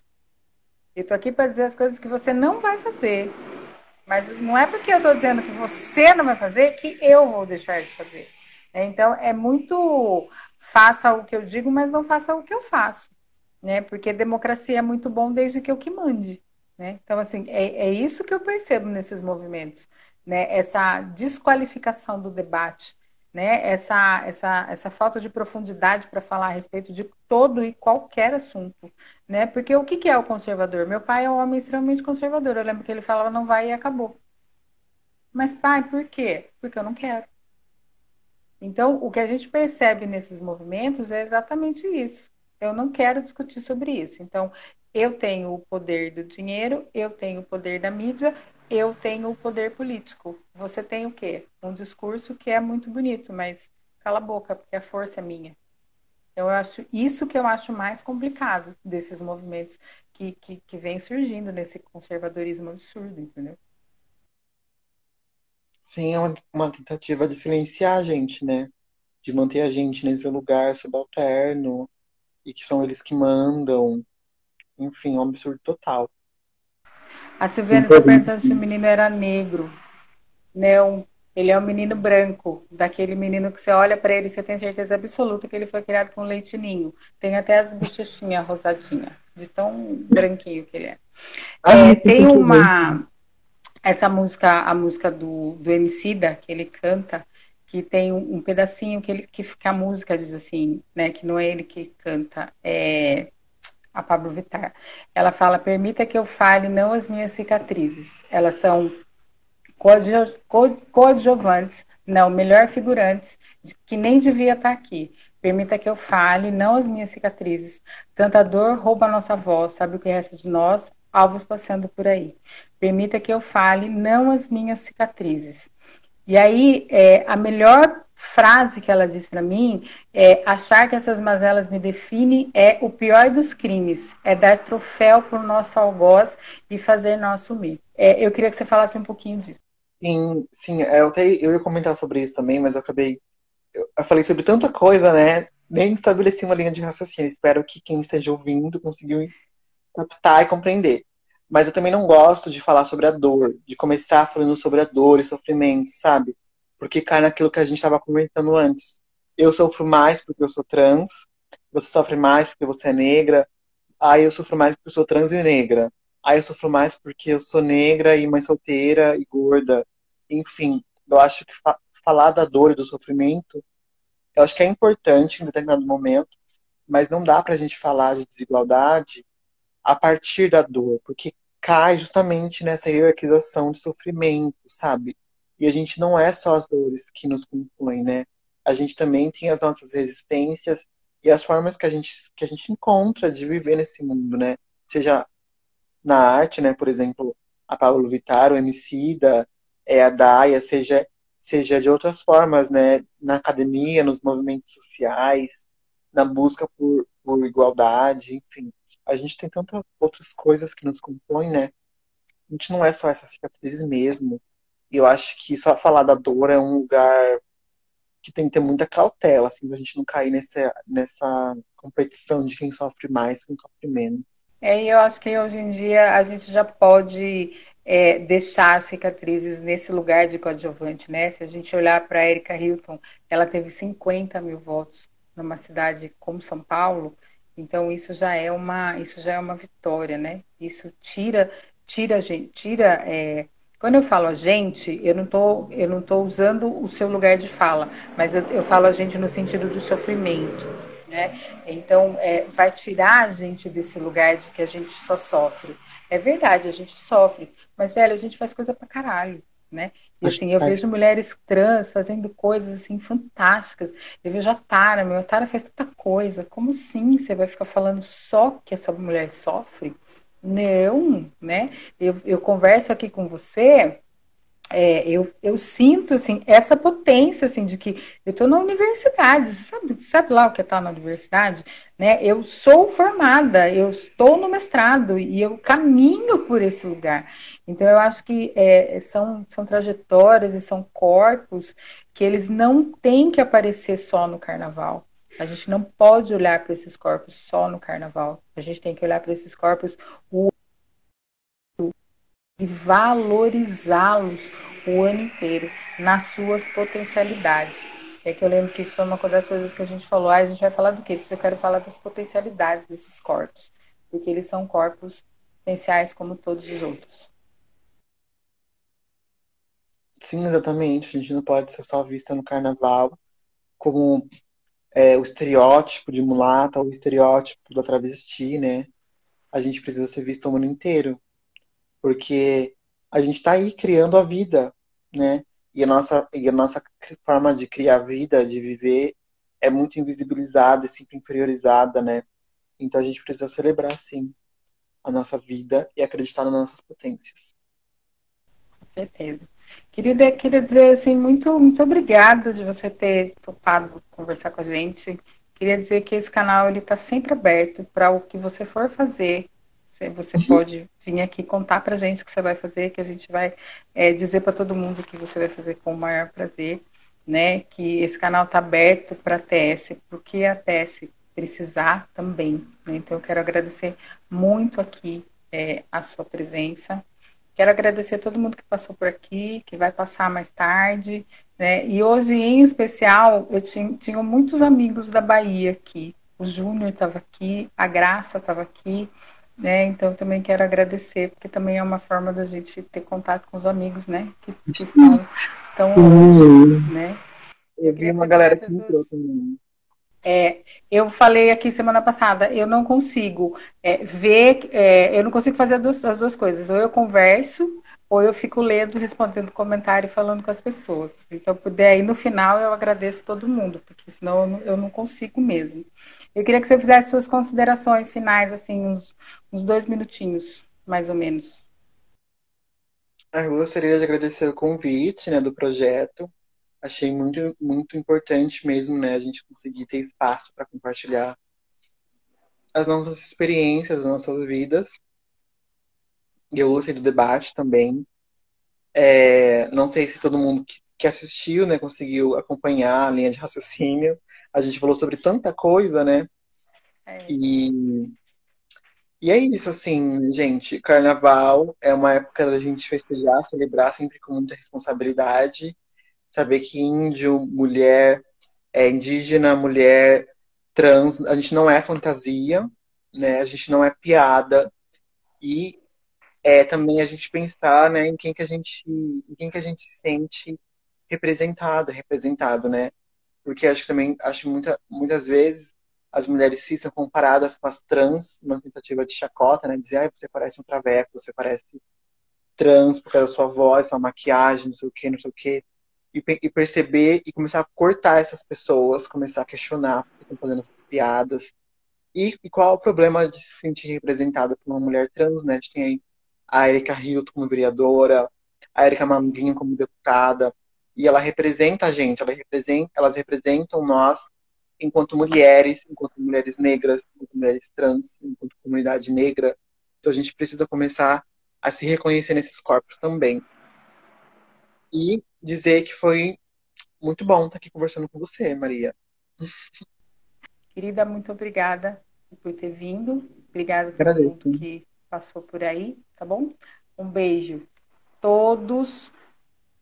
Eu tô aqui para dizer as coisas que você não vai fazer. Mas não é porque eu estou dizendo que você não vai fazer que eu vou deixar de fazer. É, então, é muito faça o que eu digo, mas não faça o que eu faço. Né? Porque democracia é muito bom desde que eu que mande. Né? Então, assim, é, é isso que eu percebo nesses movimentos. Né? Essa desqualificação do debate, né? essa, essa, essa falta de profundidade para falar a respeito de todo e qualquer assunto né? Porque o que, que é o conservador? Meu pai é um homem extremamente conservador. Eu lembro que ele falava não vai e acabou. Mas pai, por quê? Porque eu não quero. Então, o que a gente percebe nesses movimentos é exatamente isso. Eu não quero discutir sobre isso. Então, eu tenho o poder do dinheiro, eu tenho o poder da mídia, eu tenho o poder político. Você tem o quê? Um discurso que é muito bonito, mas cala a boca, porque a força é minha. Eu acho isso que eu acho mais complicado desses movimentos que, que, que vem surgindo nesse conservadorismo absurdo, entendeu? Sim, é uma, uma tentativa de silenciar a gente, né? De manter a gente nesse lugar subalterno e que são eles que mandam. Enfim, é um absurdo total. A Silviana está perguntando se o menino era negro. Não, ele é um menino branco, daquele menino que você olha para ele e você tem certeza absoluta que ele foi criado com leite ninho. Tem até as bochechinhas rosadinhas, de tão branquinho que ele é. é tem uma. Essa música, a música do, do Emicida, que ele canta, que tem um, um, pedacinho que, ele, que, que a música diz assim, né? Que não é ele que canta, é a Pablo Vittar. Ela fala: permita que eu fale não as minhas cicatrizes. Elas são coadjuvantes, não, melhor figurantes, que nem devia estar aqui. Permita que eu fale, não as minhas cicatrizes. Tanta dor rouba a nossa voz, sabe o que resta de nós? Alvos passando por aí. Permita que eu fale, não as minhas cicatrizes. E aí, é, a melhor frase que ela diz para mim é: achar que essas mazelas me definem é o pior dos crimes, é dar troféu para o nosso algoz e fazer nós assumir. É, eu queria que você falasse um pouquinho disso. Sim, sim, é, eu, até, eu ia comentar sobre isso também, mas eu acabei. Eu falei sobre tanta coisa, né? Nem estabeleci uma linha de raciocínio. Espero que quem esteja ouvindo conseguiu captar e compreender. Mas eu também não gosto de falar sobre a dor, de começar falando sobre a dor e sofrimento, sabe? Porque cai naquilo que a gente estava comentando antes. Eu sofro mais porque eu sou trans, você sofre mais porque você é negra, aí eu sofro mais porque eu sou trans e negra. Aí eu sofro mais porque eu sou negra e mãe solteira e gorda. Enfim, eu acho que fa falar da dor e do sofrimento, eu acho que é importante em determinado momento, mas não dá pra gente falar de desigualdade a partir da dor, porque cai justamente nessa hierarquização de sofrimento, sabe? E a gente não é só as dores que nos compõem, né? A gente também tem as nossas resistências e as formas que a gente, que a gente encontra de viver nesse mundo, né? Seja na arte, né? Por exemplo, a Pablo Vittar, o Emicida, é, a Daia, seja, seja de outras formas, né? Na academia, nos movimentos sociais, na busca por, por igualdade, enfim. A gente tem tantas outras coisas que nos compõem, né? A gente não é só essa cicatriz mesmo. Eu acho que só falar da dor é um lugar que tem que ter muita cautela, assim, pra gente não cair nessa, nessa competição de quem sofre mais, quem sofre menos. É, e eu acho que hoje em dia a gente já pode é, deixar cicatrizes nesse lugar de coadjuvante, né? Se a gente olhar para a Erika Hilton, ela teve 50 mil votos numa cidade como São Paulo, então isso já é uma, isso já é uma vitória, né? Isso tira, tira, gente, tira. É... Quando eu falo a gente, eu não tô, eu não tô usando o seu lugar de fala, mas eu, eu falo a gente no sentido do sofrimento né? Então, é, vai tirar a gente desse lugar de que a gente só sofre. É verdade, a gente sofre, mas, velho, a gente faz coisa pra caralho, né? E assim, eu vejo mulheres trans fazendo coisas assim fantásticas. Eu vejo a Tara, meu, a Tara faz tanta coisa. Como assim você vai ficar falando só que essa mulher sofre? Não, né? Eu, eu converso aqui com você é, eu, eu sinto assim essa potência assim de que eu estou na universidade, sabe, sabe lá o que é estar na universidade, né? Eu sou formada, eu estou no mestrado e eu caminho por esse lugar. Então eu acho que é, são, são trajetórias e são corpos que eles não têm que aparecer só no carnaval. A gente não pode olhar para esses corpos só no carnaval. A gente tem que olhar para esses corpos o e valorizá-los o ano inteiro nas suas potencialidades. É que eu lembro que isso foi uma das coisas que a gente falou. Ah, a gente vai falar do quê? Porque eu quero falar das potencialidades desses corpos. Porque eles são corpos potenciais como todos os outros. Sim, exatamente. A gente não pode ser só vista no carnaval como é, o estereótipo de mulata o estereótipo da travesti, né? A gente precisa ser visto o mundo inteiro porque a gente está aí criando a vida, né? E a nossa, e a nossa forma de criar vida, de viver, é muito invisibilizada e sempre inferiorizada, né? Então a gente precisa celebrar, sim, a nossa vida e acreditar nas nossas potências. Com certeza. Querida, queria dizer assim, muito, muito obrigada de você ter topado conversar com a gente. Queria dizer que esse canal ele está sempre aberto para o que você for fazer, você pode vir aqui contar para a gente o que você vai fazer, que a gente vai é, dizer para todo mundo que você vai fazer com o maior prazer, né? Que esse canal está aberto para a TS, porque a TS precisar também. Né? Então, eu quero agradecer muito aqui é, a sua presença. Quero agradecer a todo mundo que passou por aqui, que vai passar mais tarde. Né? E hoje, em especial, eu tinha, tinha muitos amigos da Bahia aqui. O Júnior estava aqui, a Graça estava aqui. Né? Então também quero agradecer, porque também é uma forma da gente ter contato com os amigos, né? Que, que estão, estão longe, né? Eu vi uma galera que entrou também. É, eu falei aqui semana passada, eu não consigo é, ver, é, eu não consigo fazer as duas, as duas, coisas. Ou eu converso, ou eu fico lendo, respondendo comentário e falando com as pessoas. Então, puder aí no final, eu agradeço todo mundo, porque senão eu não, eu não consigo mesmo. Eu queria que você fizesse suas considerações finais, assim, uns, uns dois minutinhos, mais ou menos. Eu gostaria de agradecer o convite né, do projeto. Achei muito, muito importante mesmo né, a gente conseguir ter espaço para compartilhar as nossas experiências, as nossas vidas. E eu gostei do debate também. É, não sei se todo mundo que, que assistiu né, conseguiu acompanhar a linha de raciocínio. A gente falou sobre tanta coisa, né? É. E e é isso, assim, gente. Carnaval é uma época da gente festejar, celebrar sempre com muita responsabilidade. Saber que índio, mulher, é, indígena, mulher, trans, a gente não é fantasia, né? A gente não é piada. E é também a gente pensar, né, em quem que a gente, em quem que a gente se sente representada, representado, né? Porque acho que também, acho muita, muitas vezes as mulheres cis são comparadas com as trans, numa tentativa de chacota, né? Dizer, ah, você parece um traveco, você parece trans por causa da sua voz, sua maquiagem, não sei o que, não sei o que. E, e, perceber e começar a cortar essas pessoas, começar a questionar porque estão fazendo essas piadas. E, e, qual é o problema de se sentir representada por uma mulher trans, né? A gente tem a Erika Hilton como vereadora, a Erika Mandinha como deputada, e ela representa a gente, ela representa, elas representam nós enquanto mulheres, enquanto mulheres negras, enquanto mulheres trans, enquanto comunidade negra. Então a gente precisa começar a se reconhecer nesses corpos também. E dizer que foi muito bom estar aqui conversando com você, Maria. Querida, muito obrigada por ter vindo. Obrigada a todo mundo que passou por aí, tá bom? Um beijo. Todos,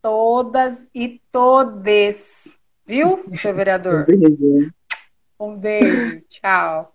todas e todes. Viu, seu vereador? *laughs* Um beijo. Um beijo, tchau.